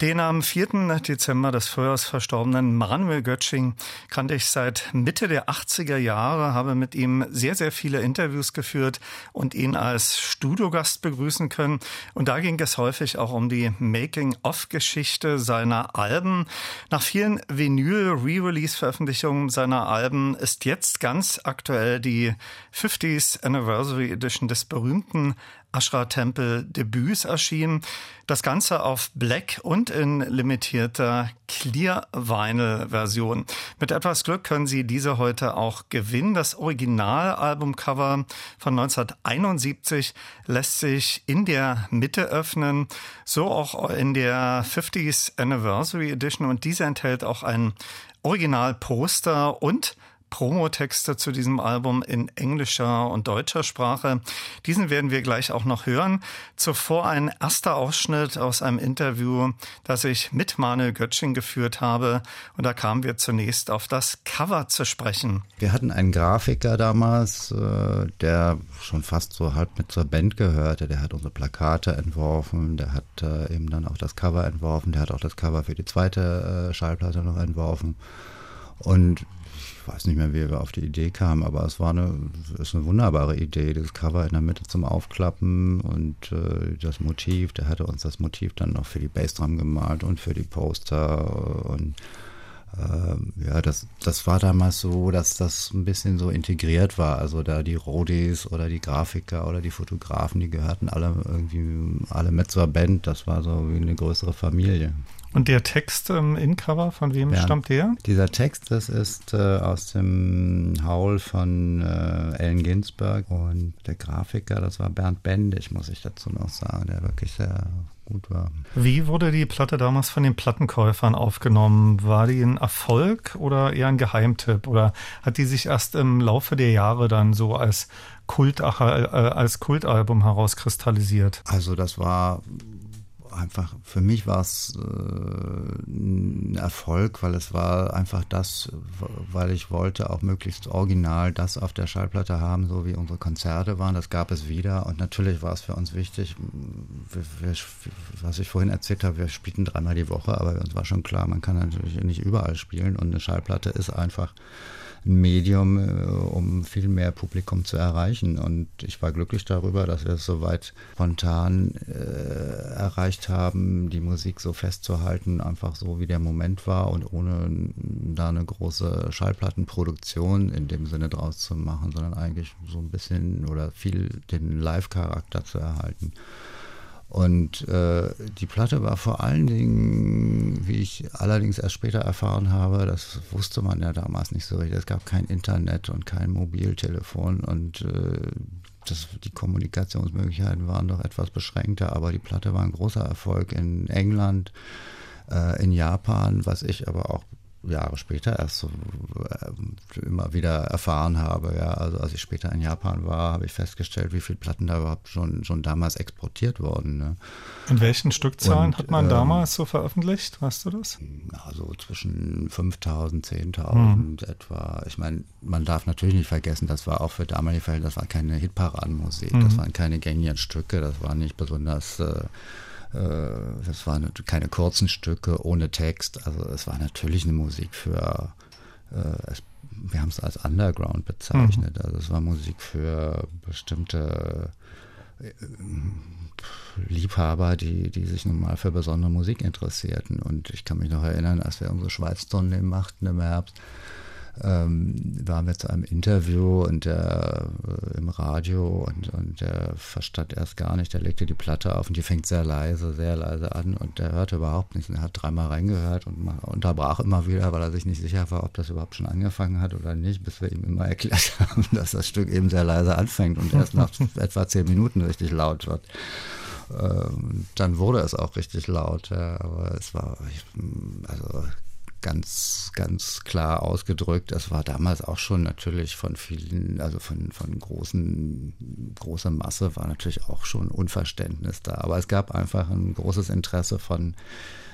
Den am 4. Dezember des Frühjahrs verstorbenen Manuel Götsching kannte ich seit Mitte der 80er Jahre, habe mit ihm sehr, sehr viele Interviews geführt und ihn als Studiogast begrüßen können. Und da ging es häufig auch um die Making-of-Geschichte seiner Alben. Nach vielen Vinyl-Re-Release-Veröffentlichungen seiner Alben ist jetzt ganz aktuell die 50th Anniversary Edition des berühmten Ashra-Tempel Debüts erschienen. Das Ganze auf Black und in limitierter Clear-Vinyl-Version. Mit etwas Glück können Sie diese heute auch gewinnen. Das Original-Albumcover von 1971 lässt sich in der Mitte öffnen, so auch in der 50th Anniversary Edition und diese enthält auch ein Original-Poster und Promotexte zu diesem Album in englischer und deutscher Sprache. Diesen werden wir gleich auch noch hören. Zuvor ein erster Ausschnitt aus einem Interview, das ich mit Manuel Götsching geführt habe. Und da kamen wir zunächst auf das Cover zu sprechen. Wir hatten einen Grafiker damals, äh, der schon fast so halb mit zur Band gehörte. Der hat unsere Plakate entworfen, der hat äh, eben dann auch das Cover entworfen, der hat auch das Cover für die zweite äh, Schallplatte noch entworfen. Und weiß nicht mehr, wie wir auf die Idee kamen, aber es war eine, ist eine wunderbare Idee, das Cover in der Mitte zum Aufklappen und äh, das Motiv, der hatte uns das Motiv dann noch für die Bassdrum gemalt und für die Poster und äh, ja, das, das war damals so, dass das ein bisschen so integriert war. Also da die Rodis oder die Grafiker oder die Fotografen, die gehörten alle irgendwie alle mit zur Band. Das war so wie eine größere Familie. Und der Text im Incover, von wem ja, stammt der? Dieser Text, das ist äh, aus dem Haul von äh, Allen Ginsberg und der Grafiker, das war Bernd Bendig, muss ich dazu noch sagen, der wirklich sehr gut war. Wie wurde die Platte damals von den Plattenkäufern aufgenommen? War die ein Erfolg oder eher ein Geheimtipp? Oder hat die sich erst im Laufe der Jahre dann so als Kult, äh, als Kultalbum herauskristallisiert? Also das war einfach, für mich war es äh, ein Erfolg, weil es war einfach das, weil ich wollte auch möglichst original das auf der Schallplatte haben, so wie unsere Konzerte waren. Das gab es wieder und natürlich war es für uns wichtig, wir, wir, was ich vorhin erzählt habe, wir spielten dreimal die Woche, aber uns war schon klar, man kann natürlich nicht überall spielen und eine Schallplatte ist einfach ein Medium, äh, um viel mehr Publikum zu erreichen. Und ich war glücklich darüber, dass wir es soweit spontan äh, erreicht haben, die Musik so festzuhalten, einfach so wie der Moment war und ohne da eine große Schallplattenproduktion in dem Sinne draus zu machen, sondern eigentlich so ein bisschen oder viel den Live-Charakter zu erhalten. Und äh, die Platte war vor allen Dingen, wie ich allerdings erst später erfahren habe, das wusste man ja damals nicht so richtig. Es gab kein Internet und kein Mobiltelefon und äh, das, die Kommunikationsmöglichkeiten waren doch etwas beschränkter, aber die Platte war ein großer Erfolg in England, äh, in Japan, was ich aber auch Jahre später erst so äh, immer wieder erfahren habe. Ja, also als ich später in Japan war, habe ich festgestellt, wie viele Platten da überhaupt schon, schon damals exportiert wurden. Ne? In welchen Stückzahlen Und, hat man ähm, damals so veröffentlicht? Weißt du das? Also zwischen 5000, 10.000 hm. etwa. Ich meine, man darf natürlich nicht vergessen, das war auch für damalige Fälle, das war keine Hitparadenmusik, hm. das waren keine gängigen Stücke, das war nicht besonders äh, äh, das waren keine kurzen Stücke ohne Text. Also es war natürlich eine Musik für, äh, wir haben es als Underground bezeichnet. Mhm. Also es war Musik für bestimmte äh, Liebhaber, die, die sich nun mal für besondere Musik interessierten. Und ich kann mich noch erinnern, als wir unsere Schweiz-Tournee machten im Herbst, ähm, waren wir zu einem Interview und der, äh, im Radio und, und der verstand erst gar nicht, der legte die Platte auf und die fängt sehr leise, sehr leise an und der hörte überhaupt nichts. Und er hat dreimal reingehört und unterbrach immer wieder, weil er sich nicht sicher war, ob das überhaupt schon angefangen hat oder nicht, bis wir ihm immer erklärt haben, dass das Stück eben sehr leise anfängt und erst nach etwa zehn Minuten richtig laut wird ähm, dann wurde es auch richtig laut. Ja, aber es war, also ganz, ganz klar ausgedrückt. Es war damals auch schon natürlich von vielen, also von, von großen, großer Masse war natürlich auch schon Unverständnis da. Aber es gab einfach ein großes Interesse von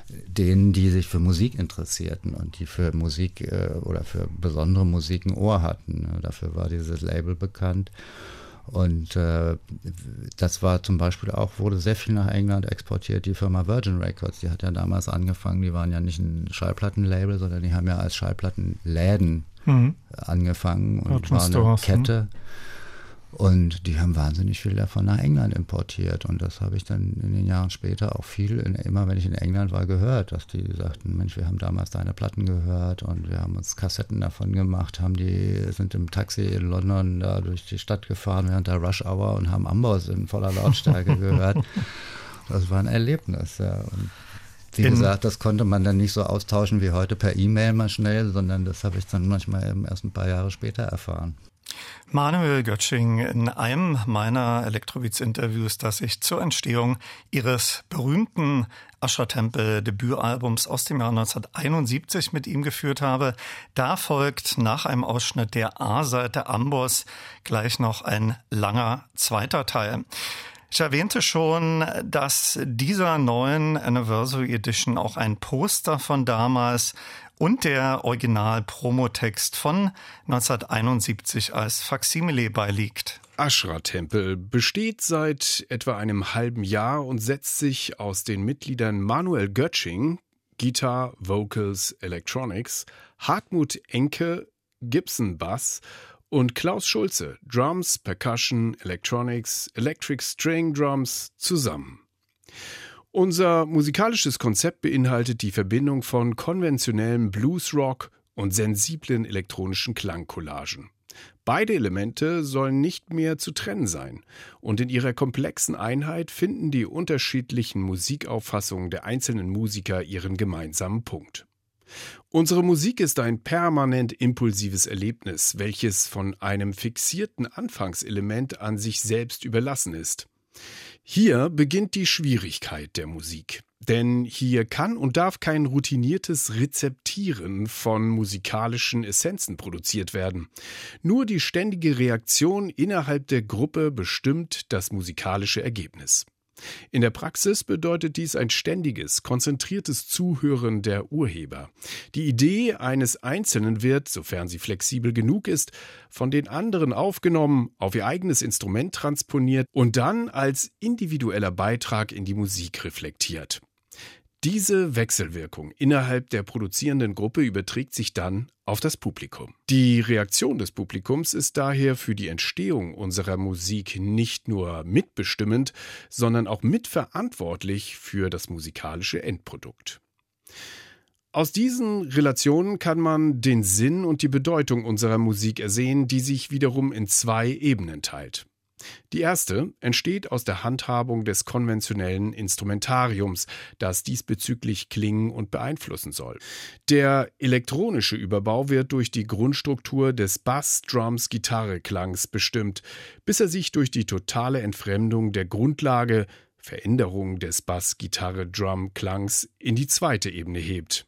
denen, die sich für Musik interessierten und die für Musik äh, oder für besondere Musik ein Ohr hatten. Dafür war dieses Label bekannt. Und äh, das war zum Beispiel auch, wurde sehr viel nach England exportiert, die Firma Virgin Records. Die hat ja damals angefangen, die waren ja nicht ein Schallplattenlabel, sondern die haben ja als Schallplattenläden mhm. angefangen und war eine ne? Kette. Mhm. Und die haben wahnsinnig viel davon nach England importiert. Und das habe ich dann in den Jahren später auch viel, in, immer wenn ich in England war, gehört, dass die sagten, Mensch, wir haben damals deine Platten gehört und wir haben uns Kassetten davon gemacht, haben die, sind im Taxi in London da durch die Stadt gefahren während der Rush Hour und haben Amboss in voller Lautstärke gehört. Das war ein Erlebnis, ja. Und wie gesagt, das konnte man dann nicht so austauschen wie heute per E-Mail mal schnell, sondern das habe ich dann manchmal erst ein paar Jahre später erfahren. Manuel Götsching in einem meiner Elektrobeats-Interviews, das ich zur Entstehung ihres berühmten Aschertempel-Debütalbums aus dem Jahr 1971 mit ihm geführt habe. Da folgt nach einem Ausschnitt der A-Seite Amboss gleich noch ein langer zweiter Teil. Ich erwähnte schon, dass dieser neuen Anniversary Edition auch ein Poster von damals und der Original-Promotext von 1971 als Faksimile beiliegt. Ashra-Tempel besteht seit etwa einem halben Jahr und setzt sich aus den Mitgliedern Manuel Götsching, Guitar, Vocals, Electronics, Hartmut Enke, Gibson Bass und Klaus Schulze, Drums, Percussion, Electronics, Electric String Drums zusammen. Unser musikalisches Konzept beinhaltet die Verbindung von konventionellem Bluesrock und sensiblen elektronischen Klangcollagen. Beide Elemente sollen nicht mehr zu trennen sein, und in ihrer komplexen Einheit finden die unterschiedlichen Musikauffassungen der einzelnen Musiker ihren gemeinsamen Punkt. Unsere Musik ist ein permanent impulsives Erlebnis, welches von einem fixierten Anfangselement an sich selbst überlassen ist. Hier beginnt die Schwierigkeit der Musik. Denn hier kann und darf kein routiniertes Rezeptieren von musikalischen Essenzen produziert werden. Nur die ständige Reaktion innerhalb der Gruppe bestimmt das musikalische Ergebnis. In der Praxis bedeutet dies ein ständiges, konzentriertes Zuhören der Urheber. Die Idee eines Einzelnen wird, sofern sie flexibel genug ist, von den anderen aufgenommen, auf ihr eigenes Instrument transponiert und dann als individueller Beitrag in die Musik reflektiert. Diese Wechselwirkung innerhalb der produzierenden Gruppe überträgt sich dann auf das Publikum. Die Reaktion des Publikums ist daher für die Entstehung unserer Musik nicht nur mitbestimmend, sondern auch mitverantwortlich für das musikalische Endprodukt. Aus diesen Relationen kann man den Sinn und die Bedeutung unserer Musik ersehen, die sich wiederum in zwei Ebenen teilt. Die erste entsteht aus der Handhabung des konventionellen Instrumentariums, das diesbezüglich klingen und beeinflussen soll. Der elektronische Überbau wird durch die Grundstruktur des Bass-Drums-Gitarre-Klangs bestimmt, bis er sich durch die totale Entfremdung der Grundlage Veränderung des Bass-Gitarre-Drum-Klangs in die zweite Ebene hebt.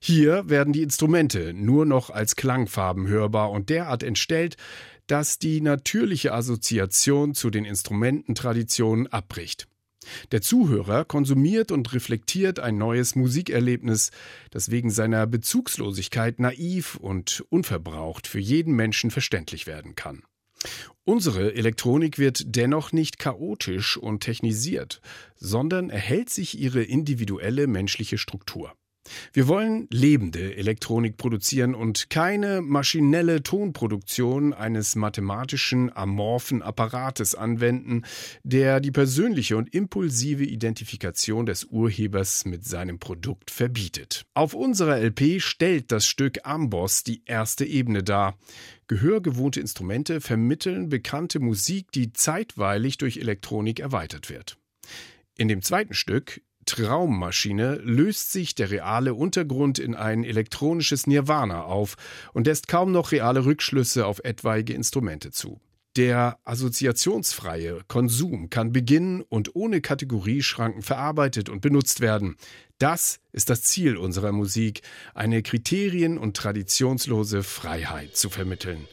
Hier werden die Instrumente nur noch als Klangfarben hörbar und derart entstellt, dass die natürliche Assoziation zu den Instrumententraditionen abbricht. Der Zuhörer konsumiert und reflektiert ein neues Musikerlebnis, das wegen seiner Bezugslosigkeit naiv und unverbraucht für jeden Menschen verständlich werden kann. Unsere Elektronik wird dennoch nicht chaotisch und technisiert, sondern erhält sich ihre individuelle menschliche Struktur. Wir wollen lebende Elektronik produzieren und keine maschinelle Tonproduktion eines mathematischen, amorphen Apparates anwenden, der die persönliche und impulsive Identifikation des Urhebers mit seinem Produkt verbietet. Auf unserer LP stellt das Stück Amboss die erste Ebene dar. Gehörgewohnte Instrumente vermitteln bekannte Musik, die zeitweilig durch Elektronik erweitert wird. In dem zweiten Stück Traummaschine löst sich der reale Untergrund in ein elektronisches Nirvana auf und lässt kaum noch reale Rückschlüsse auf etwaige Instrumente zu. Der assoziationsfreie Konsum kann beginnen und ohne Kategorieschranken verarbeitet und benutzt werden. Das ist das Ziel unserer Musik, eine kriterien- und traditionslose Freiheit zu vermitteln.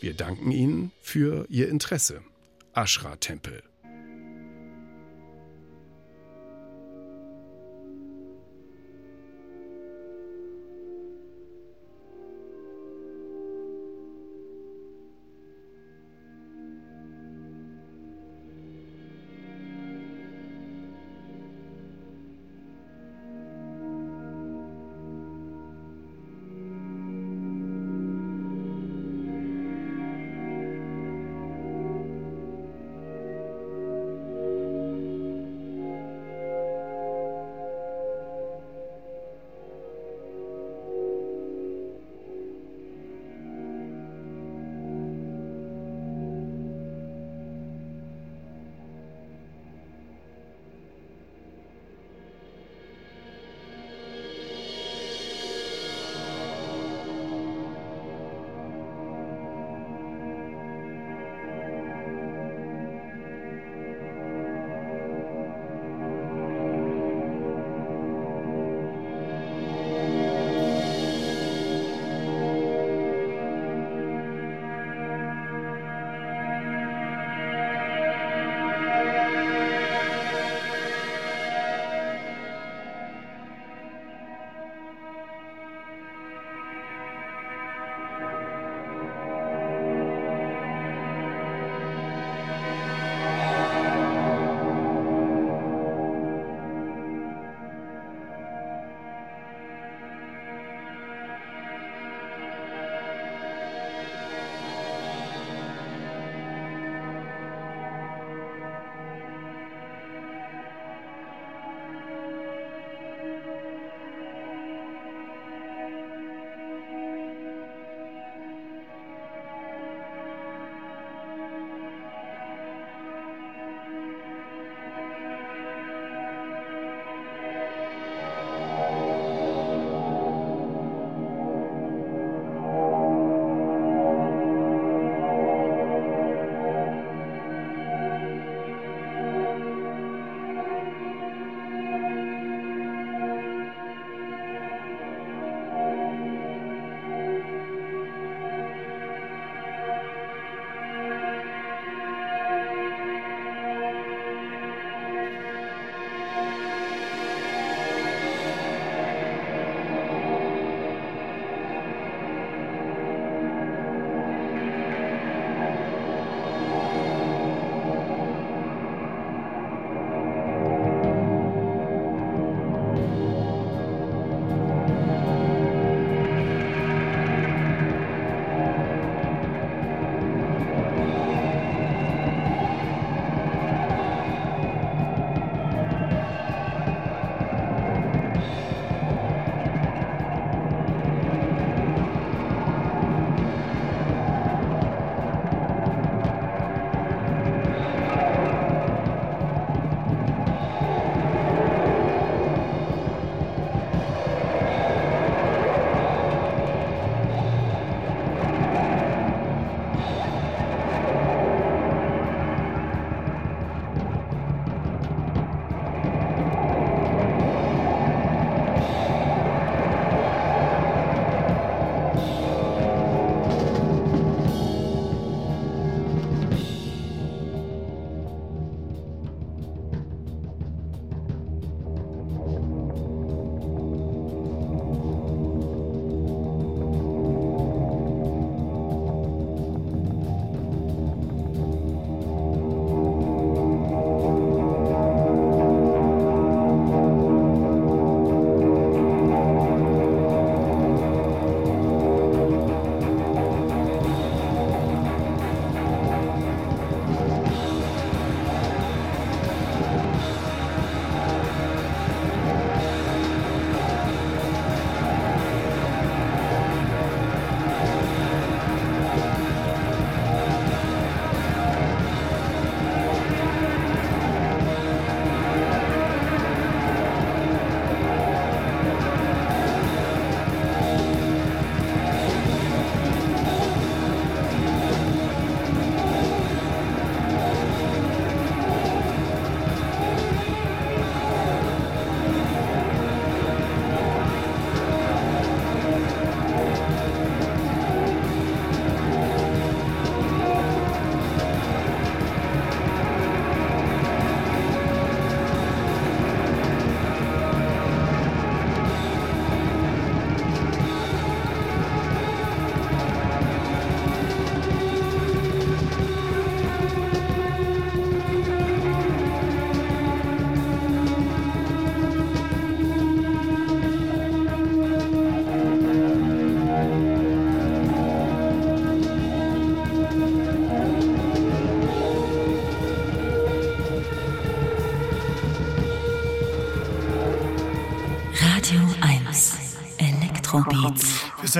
Wir danken Ihnen für Ihr Interesse. Ashra Tempel.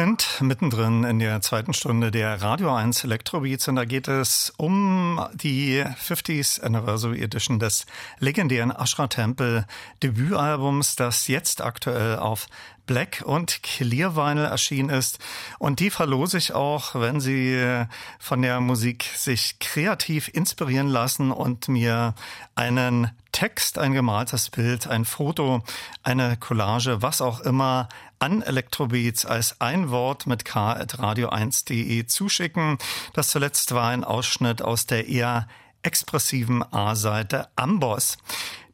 Sind mittendrin in der zweiten Stunde der Radio 1 Electrobeats und da geht es um die 50th Anniversary Edition des legendären Ashra Temple Debütalbums, das jetzt aktuell auf Black und Clear Vinyl erschienen ist. Und die verlose ich auch, wenn Sie von der Musik sich kreativ inspirieren lassen und mir einen Text, ein gemaltes Bild, ein Foto, eine Collage, was auch immer an Electrobeats als ein Wort mit k.radio1.de zuschicken. Das zuletzt war ein Ausschnitt aus der eher expressiven A-Seite Amboss.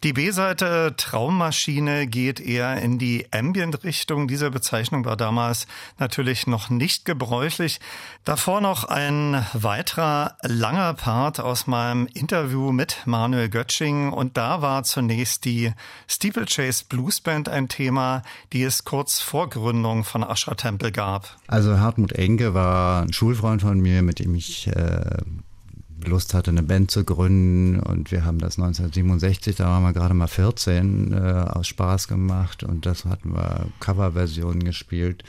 Die B-Seite Traummaschine geht eher in die Ambient-Richtung. Diese Bezeichnung war damals natürlich noch nicht gebräuchlich. Davor noch ein weiterer langer Part aus meinem Interview mit Manuel Götsching. Und da war zunächst die Steeplechase Blues Band ein Thema, die es kurz vor Gründung von Ascher Tempel gab. Also Hartmut Enke war ein Schulfreund von mir, mit dem ich äh, Lust hatte, eine Band zu gründen. Und wir haben das 1967, da waren wir gerade mal 14, äh, aus Spaß gemacht. Und das hatten wir Coverversionen gespielt.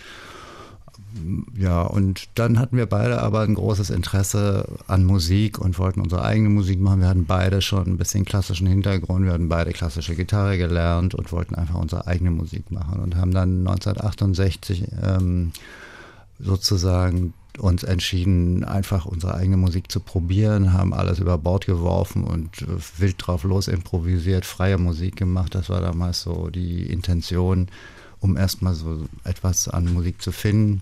Ja, und dann hatten wir beide aber ein großes Interesse an Musik und wollten unsere eigene Musik machen. Wir hatten beide schon ein bisschen klassischen Hintergrund. Wir hatten beide klassische Gitarre gelernt und wollten einfach unsere eigene Musik machen und haben dann 1968 ähm, sozusagen uns entschieden, einfach unsere eigene Musik zu probieren, haben alles über Bord geworfen und äh, wild drauf los improvisiert, freie Musik gemacht. Das war damals so die Intention, um erstmal so etwas an Musik zu finden.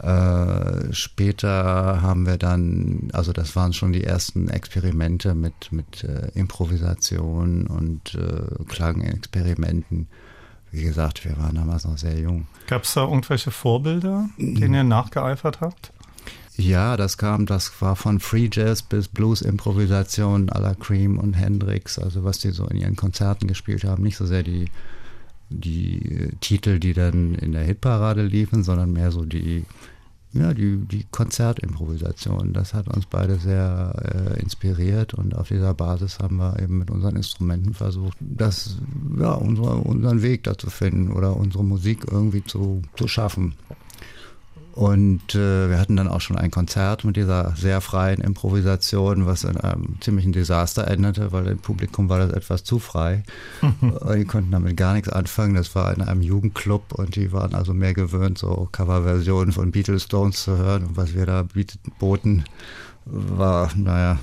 Äh, später haben wir dann, also das waren schon die ersten Experimente mit, mit äh, Improvisation und äh, Klangexperimenten wie gesagt, wir waren damals noch sehr jung. Gab es da irgendwelche Vorbilder, denen ihr nachgeeifert habt? Ja, das kam, das war von Free Jazz bis Blues-Improvisation à la Cream und Hendrix, also was die so in ihren Konzerten gespielt haben. Nicht so sehr die, die Titel, die dann in der Hitparade liefen, sondern mehr so die ja, die, die Konzertimprovisation, das hat uns beide sehr äh, inspiriert und auf dieser Basis haben wir eben mit unseren Instrumenten versucht, das, ja, unsere, unseren Weg da zu finden oder unsere Musik irgendwie zu, zu schaffen. Und äh, wir hatten dann auch schon ein Konzert mit dieser sehr freien Improvisation, was in einem ziemlichen Desaster endete, weil im Publikum war das etwas zu frei. die konnten damit gar nichts anfangen. Das war in einem Jugendclub und die waren also mehr gewöhnt, so Coverversionen von Beatles Stones zu hören. Und was wir da boten, war, naja,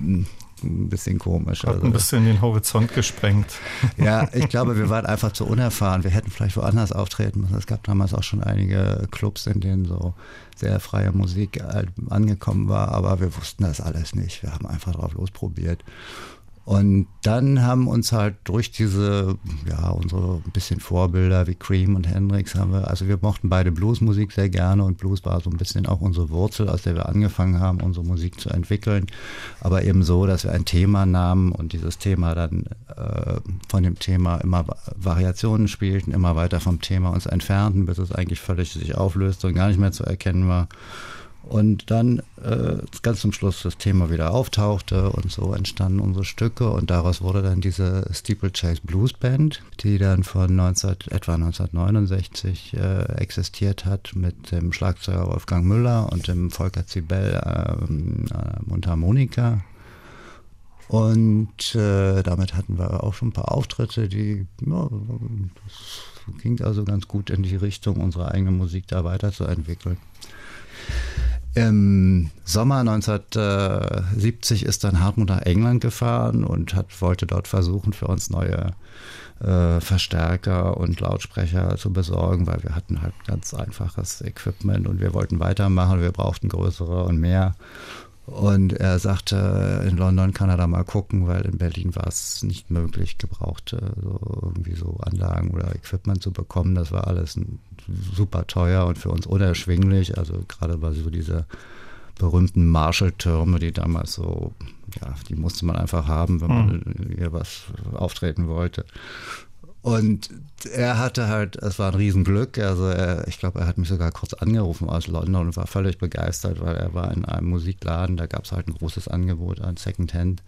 ein bisschen komisch. Hat also. ein bisschen den Horizont gesprengt. Ja, ich glaube, wir waren einfach zu unerfahren. Wir hätten vielleicht woanders auftreten müssen. Es gab damals auch schon einige Clubs, in denen so sehr freie Musik halt angekommen war, aber wir wussten das alles nicht. Wir haben einfach drauf losprobiert. Und dann haben uns halt durch diese, ja, unsere bisschen Vorbilder wie Cream und Hendrix haben wir, also wir mochten beide Bluesmusik sehr gerne und Blues war so ein bisschen auch unsere Wurzel, aus der wir angefangen haben, unsere Musik zu entwickeln. Aber eben so, dass wir ein Thema nahmen und dieses Thema dann äh, von dem Thema immer Variationen spielten, immer weiter vom Thema uns entfernten, bis es eigentlich völlig sich auflöste und gar nicht mehr zu erkennen war. Und dann äh, ganz zum Schluss das Thema wieder auftauchte und so entstanden unsere Stücke und daraus wurde dann diese Steeplechase Blues Band, die dann von 19, etwa 1969 äh, existiert hat mit dem Schlagzeuger Wolfgang Müller und dem Volker Zibel ähm, äh, Mundharmonika. Und äh, damit hatten wir auch schon ein paar Auftritte, die ja, das ging also ganz gut in die Richtung, unsere eigene Musik da weiterzuentwickeln. Im Sommer 1970 ist dann Hartmut nach England gefahren und hat, wollte dort versuchen, für uns neue äh, Verstärker und Lautsprecher zu besorgen, weil wir hatten halt ganz einfaches Equipment und wir wollten weitermachen, wir brauchten größere und mehr. Und er sagte, in London kann er da mal gucken, weil in Berlin war es nicht möglich, gebrauchte so irgendwie so Anlagen oder Equipment zu bekommen. Das war alles super teuer und für uns unerschwinglich. Also gerade bei so diese berühmten Marshall-Türme, die damals so, ja, die musste man einfach haben, wenn man mhm. hier was auftreten wollte. Und er hatte halt, es war ein Riesenglück. Also er, ich glaube, er hat mich sogar kurz angerufen aus London und war völlig begeistert, weil er war in einem Musikladen, da gab es halt ein großes Angebot an Secondhand.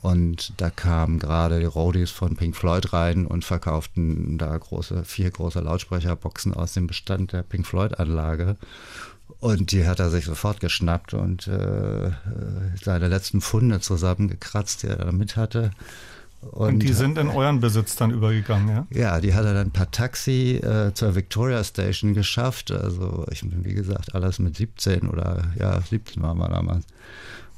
Und da kamen gerade die Roadies von Pink Floyd rein und verkauften da große, vier große Lautsprecherboxen aus dem Bestand der Pink Floyd-Anlage. Und die hat er sich sofort geschnappt und äh, seine letzten Funde zusammengekratzt, die er da mit hatte. Und, und, die sind in euren Besitz dann übergegangen, ja? Ja, die hat er dann per Taxi äh, zur Victoria Station geschafft. Also ich bin, wie gesagt, alles mit 17 oder ja, 17 waren wir damals.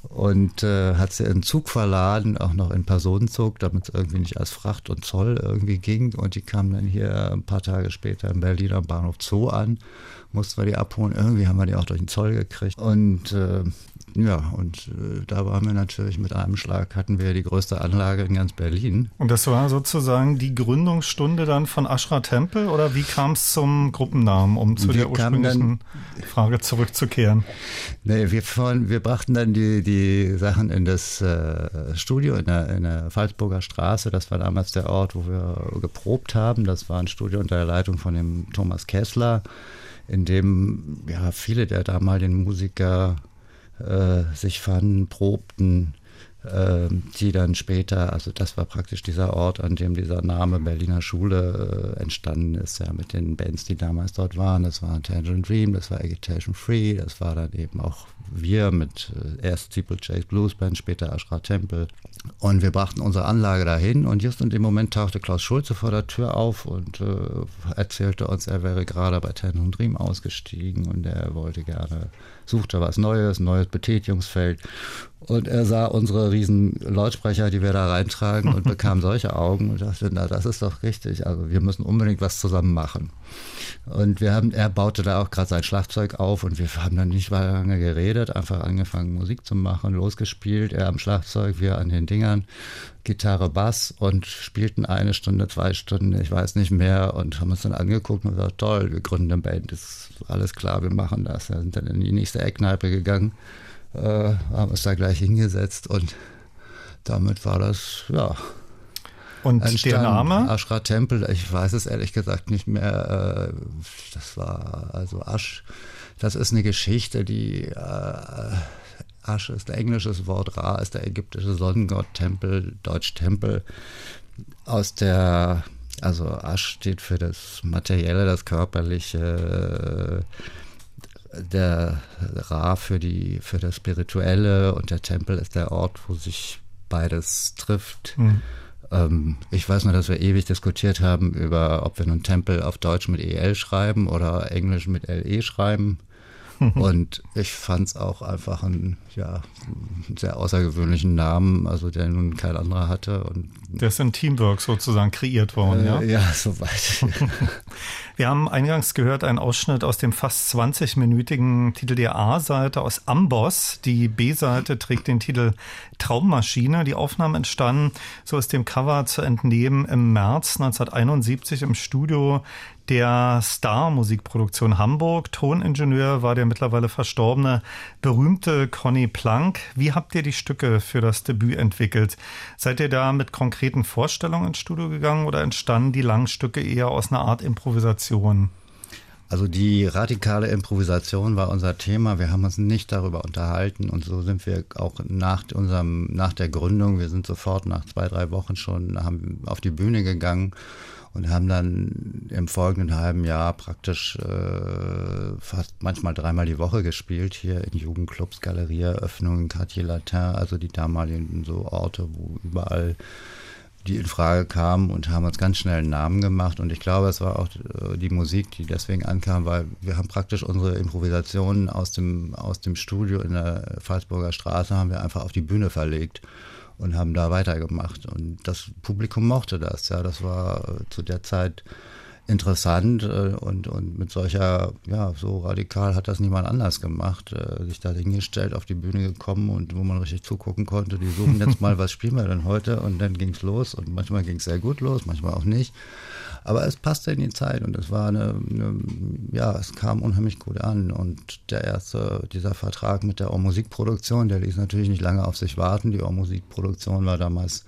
Und äh, hat sie in Zug verladen, auch noch in Personenzug, damit es irgendwie nicht als Fracht und Zoll irgendwie ging. Und die kam dann hier ein paar Tage später in Berlin am Bahnhof Zoo an mussten wir die abholen. Irgendwie haben wir die auch durch den Zoll gekriegt. Und äh, ja, und äh, da waren wir natürlich mit einem Schlag, hatten wir die größte Anlage in ganz Berlin. Und das war sozusagen die Gründungsstunde dann von Ashra Tempel oder wie kam es zum Gruppennamen, um zu wir der ursprünglichen dann, Frage zurückzukehren? Nee, wir, von, wir brachten dann die, die Sachen in das äh, Studio in der, in der Pfalzburger Straße. Das war damals der Ort, wo wir geprobt haben. Das war ein Studio unter der Leitung von dem Thomas Kessler in dem ja viele der damaligen Musiker äh, sich fanden, probten, äh, die dann später, also das war praktisch dieser Ort, an dem dieser Name Berliner Schule äh, entstanden ist, ja, mit den Bands, die damals dort waren. Das war Tangerine Dream, das war Agitation Free, das war dann eben auch wir mit äh, erst Steeple Chase Blues Band, später Ashra Temple. Und wir brachten unsere Anlage dahin und just in dem Moment tauchte Klaus Schulze vor der Tür auf und äh, erzählte uns, er wäre gerade bei Tangerine Dream ausgestiegen und er wollte gerne, suchte was Neues, neues Betätigungsfeld. Und er sah unsere riesen Lautsprecher, die wir da reintragen und bekam solche Augen und dachte, na, das ist doch richtig. Also wir müssen unbedingt was zusammen machen. Und wir haben, er baute da auch gerade sein Schlagzeug auf und wir haben dann nicht lange geredet, einfach angefangen Musik zu machen, losgespielt, er am Schlagzeug, wir an den Dingern, Gitarre, Bass und spielten eine Stunde, zwei Stunden, ich weiß nicht mehr und haben uns dann angeguckt und gesagt, toll, wir gründen eine Band, ist alles klar, wir machen das. Wir sind dann in die nächste Eckkneipe gegangen, äh, haben uns da gleich hingesetzt und damit war das, ja, und entstanden. der Name? Ashra Tempel, ich weiß es ehrlich gesagt nicht mehr. Äh, das war also Asch. Das ist eine Geschichte, die äh, Asch ist ein englisches Wort, Ra ist der ägyptische Sonnengott, Tempel, Deutsch Tempel. Aus der, also Asch steht für das Materielle, das Körperliche, der Ra für, die, für das Spirituelle und der Tempel ist der Ort, wo sich beides trifft. Mhm. Ähm, ich weiß nur, dass wir ewig diskutiert haben über, ob wir nun Tempel auf Deutsch mit EL schreiben oder Englisch mit LE schreiben. Und ich fand es auch einfach einen, ja, sehr außergewöhnlichen Namen, also der nun kein anderer hatte. Und der ist in Teamwork sozusagen kreiert worden, äh, ja? Ja, soweit. Wir haben eingangs gehört einen Ausschnitt aus dem fast 20-minütigen Titel der A-Seite aus Amboss. Die B-Seite trägt den Titel Traummaschine. Die Aufnahmen entstanden, so ist dem Cover zu entnehmen, im März 1971 im Studio der Star-Musikproduktion Hamburg. Toningenieur war der mittlerweile verstorbene berühmte Conny Plank. Wie habt ihr die Stücke für das Debüt entwickelt? Seid ihr da mit konkreten Vorstellungen ins Studio gegangen oder entstanden die langen Stücke eher aus einer Art Improvisation? Also die radikale Improvisation war unser Thema. Wir haben uns nicht darüber unterhalten und so sind wir auch nach unserem, nach der Gründung, wir sind sofort nach zwei, drei Wochen schon haben auf die Bühne gegangen und haben dann im folgenden halben Jahr praktisch äh, fast manchmal dreimal die Woche gespielt, hier in Jugendclubs, Galerieeröffnungen, Quartier Latin, also die damaligen so Orte, wo überall die in Frage kamen und haben uns ganz schnell einen Namen gemacht. Und ich glaube, es war auch äh, die Musik, die deswegen ankam, weil wir haben praktisch unsere Improvisationen aus dem, aus dem Studio in der Pfalzburger Straße haben wir einfach auf die Bühne verlegt und haben da weitergemacht. Und das Publikum mochte das. Ja, das war äh, zu der Zeit interessant äh, und, und mit solcher, ja, so radikal hat das niemand anders gemacht. Äh, sich da hingestellt, auf die Bühne gekommen und wo man richtig zugucken konnte. Die suchen jetzt mal, was spielen wir denn heute? Und dann ging es los und manchmal ging es sehr gut los, manchmal auch nicht. Aber es passte in die Zeit und es war eine, eine, ja, es kam unheimlich gut an. Und der erste, dieser Vertrag mit der Ohr Musikproduktion, der ließ natürlich nicht lange auf sich warten. Die Ohr Musikproduktion war damals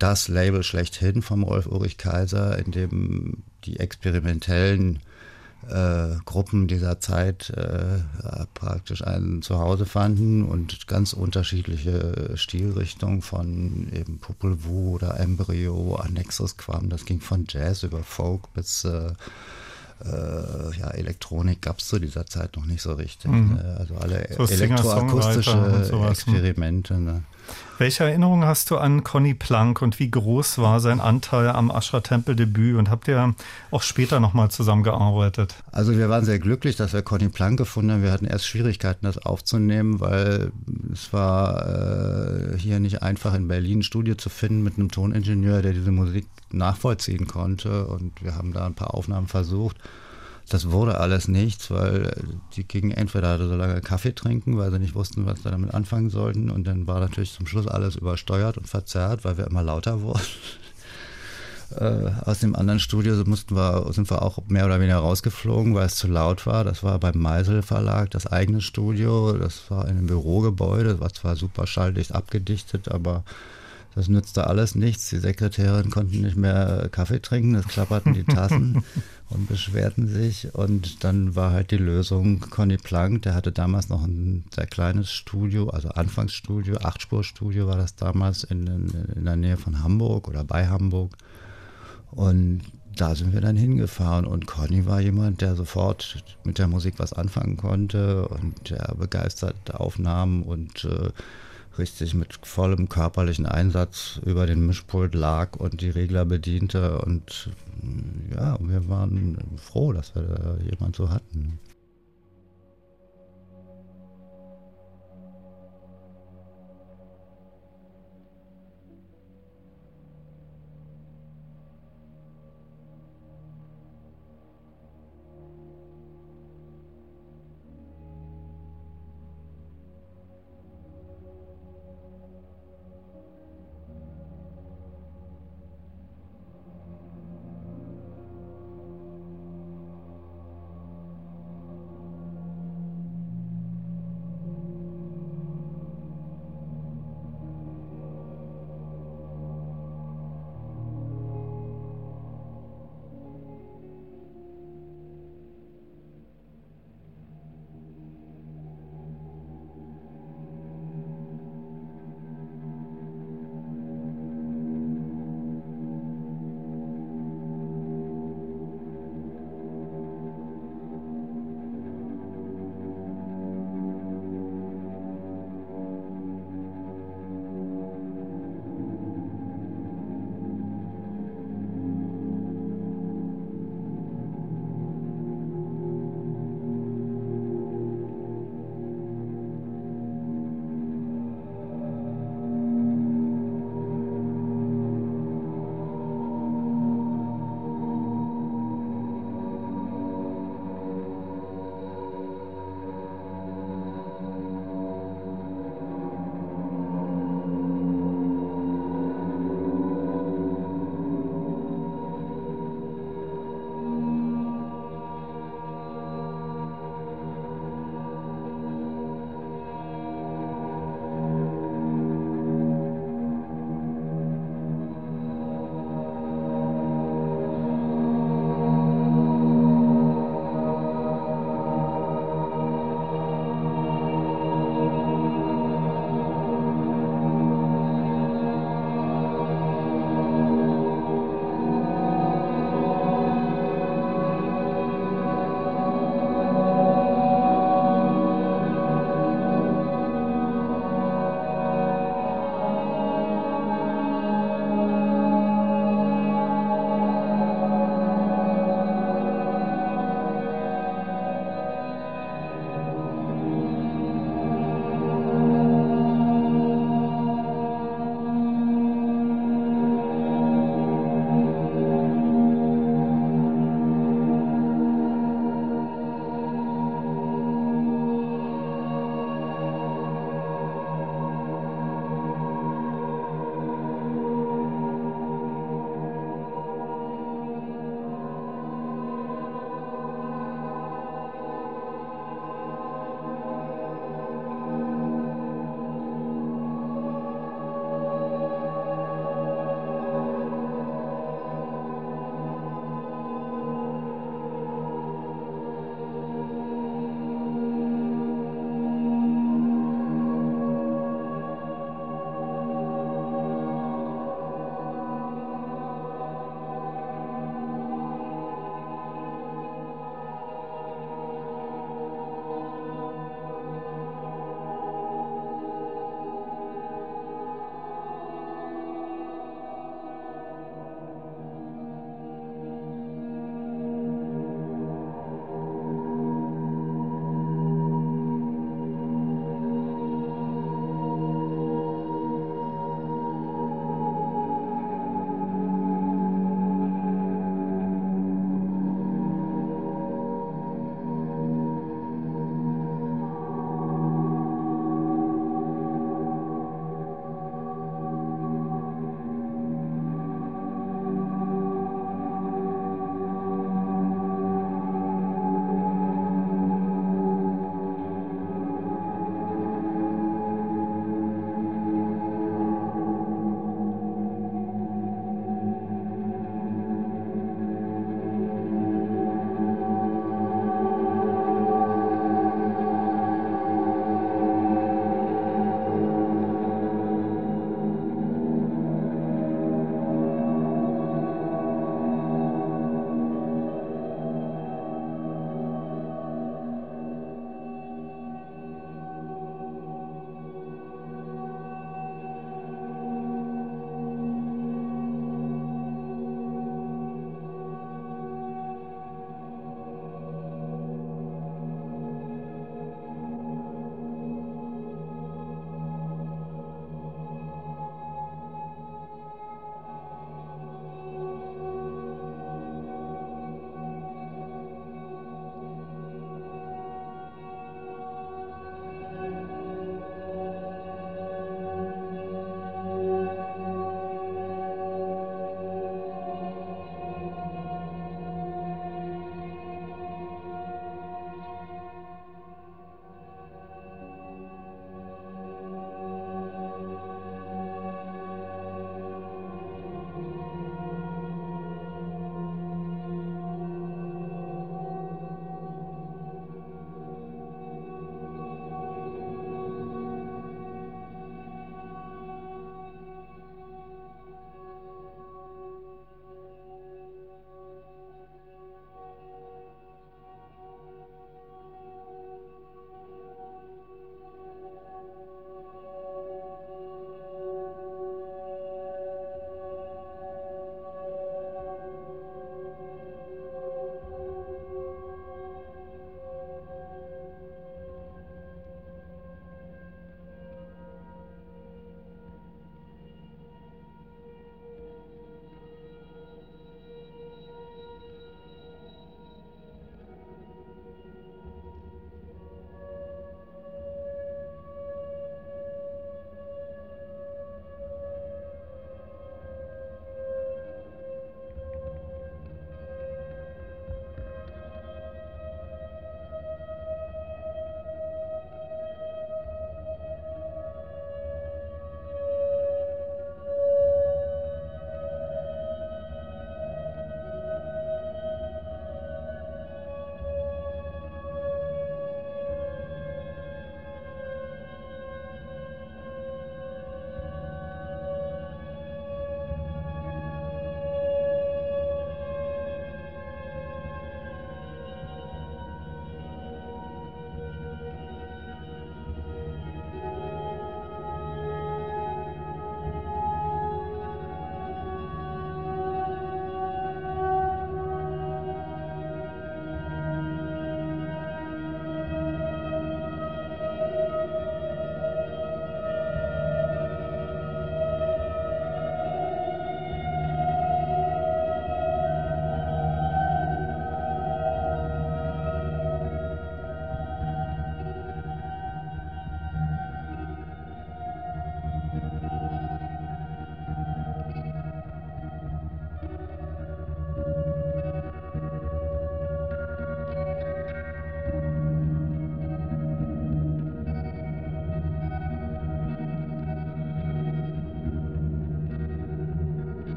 das Label schlechthin vom Rolf Ulrich Kaiser, in dem die experimentellen äh, Gruppen dieser Zeit äh, praktisch ein Zuhause fanden und ganz unterschiedliche Stilrichtungen von eben Popol Vuh oder Embryo, Annexus Quam, das ging von Jazz über Folk bis äh, äh, ja, Elektronik gab es zu dieser Zeit noch nicht so richtig. Mhm. Ne? Also alle so elektroakustische ne? Experimente. Ne? Welche Erinnerungen hast du an Conny Plank und wie groß war sein Anteil am Ascher Tempel Debüt und habt ihr auch später nochmal zusammengearbeitet? Also wir waren sehr glücklich, dass wir Conny Plank gefunden haben. Wir hatten erst Schwierigkeiten, das aufzunehmen, weil es war äh, hier nicht einfach in Berlin ein Studio zu finden mit einem Toningenieur, der diese Musik nachvollziehen konnte. Und wir haben da ein paar Aufnahmen versucht. Das wurde alles nichts, weil die gingen entweder so lange Kaffee trinken, weil sie nicht wussten, was sie damit anfangen sollten. Und dann war natürlich zum Schluss alles übersteuert und verzerrt, weil wir immer lauter wurden. Äh, aus dem anderen Studio mussten wir, sind wir auch mehr oder weniger rausgeflogen, weil es zu laut war. Das war beim Meisel Verlag, das eigene Studio. Das war in einem Bürogebäude, das war zwar super schalldicht abgedichtet, aber das nützte alles nichts. Die Sekretärinnen konnten nicht mehr Kaffee trinken, es klapperten die Tassen und beschwerten sich. Und dann war halt die Lösung Conny Plank, der hatte damals noch ein sehr kleines Studio, also Anfangsstudio, Achtspurstudio war das damals in, in, der Nähe von Hamburg oder bei Hamburg. Und da sind wir dann hingefahren und Conny war jemand, der sofort mit der Musik was anfangen konnte und der begeistert aufnahm und äh, richtig mit vollem körperlichen Einsatz über den Mischpult lag und die Regler bediente. Und ja, wir waren froh, dass wir da jemand so hatten.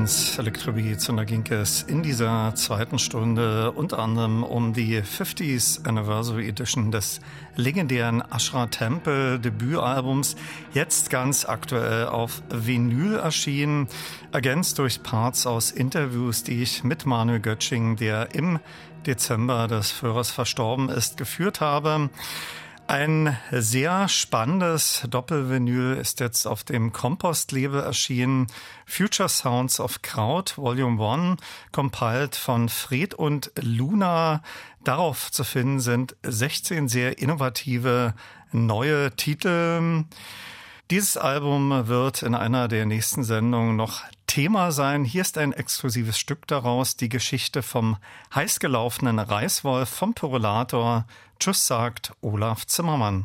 Radio 1 Electrobeats und da ging es in dieser zweiten Stunde unter anderem um die 50th Anniversary Edition des legendären Ashra Temple Debütalbums, jetzt ganz aktuell auf Vinyl erschienen, ergänzt durch Parts aus Interviews, die ich mit Manuel Götsching, der im Dezember des Führers verstorben ist, geführt habe. Ein sehr spannendes Doppelvinyl ist jetzt auf dem Kompostlabel erschienen. Future Sounds of Kraut, Volume 1, compiled von Fred und Luna. Darauf zu finden sind 16 sehr innovative neue Titel. Dieses Album wird in einer der nächsten Sendungen noch Thema sein. Hier ist ein exklusives Stück daraus, die Geschichte vom heißgelaufenen Reißwolf vom Pyrolator. Tschüss sagt Olaf Zimmermann.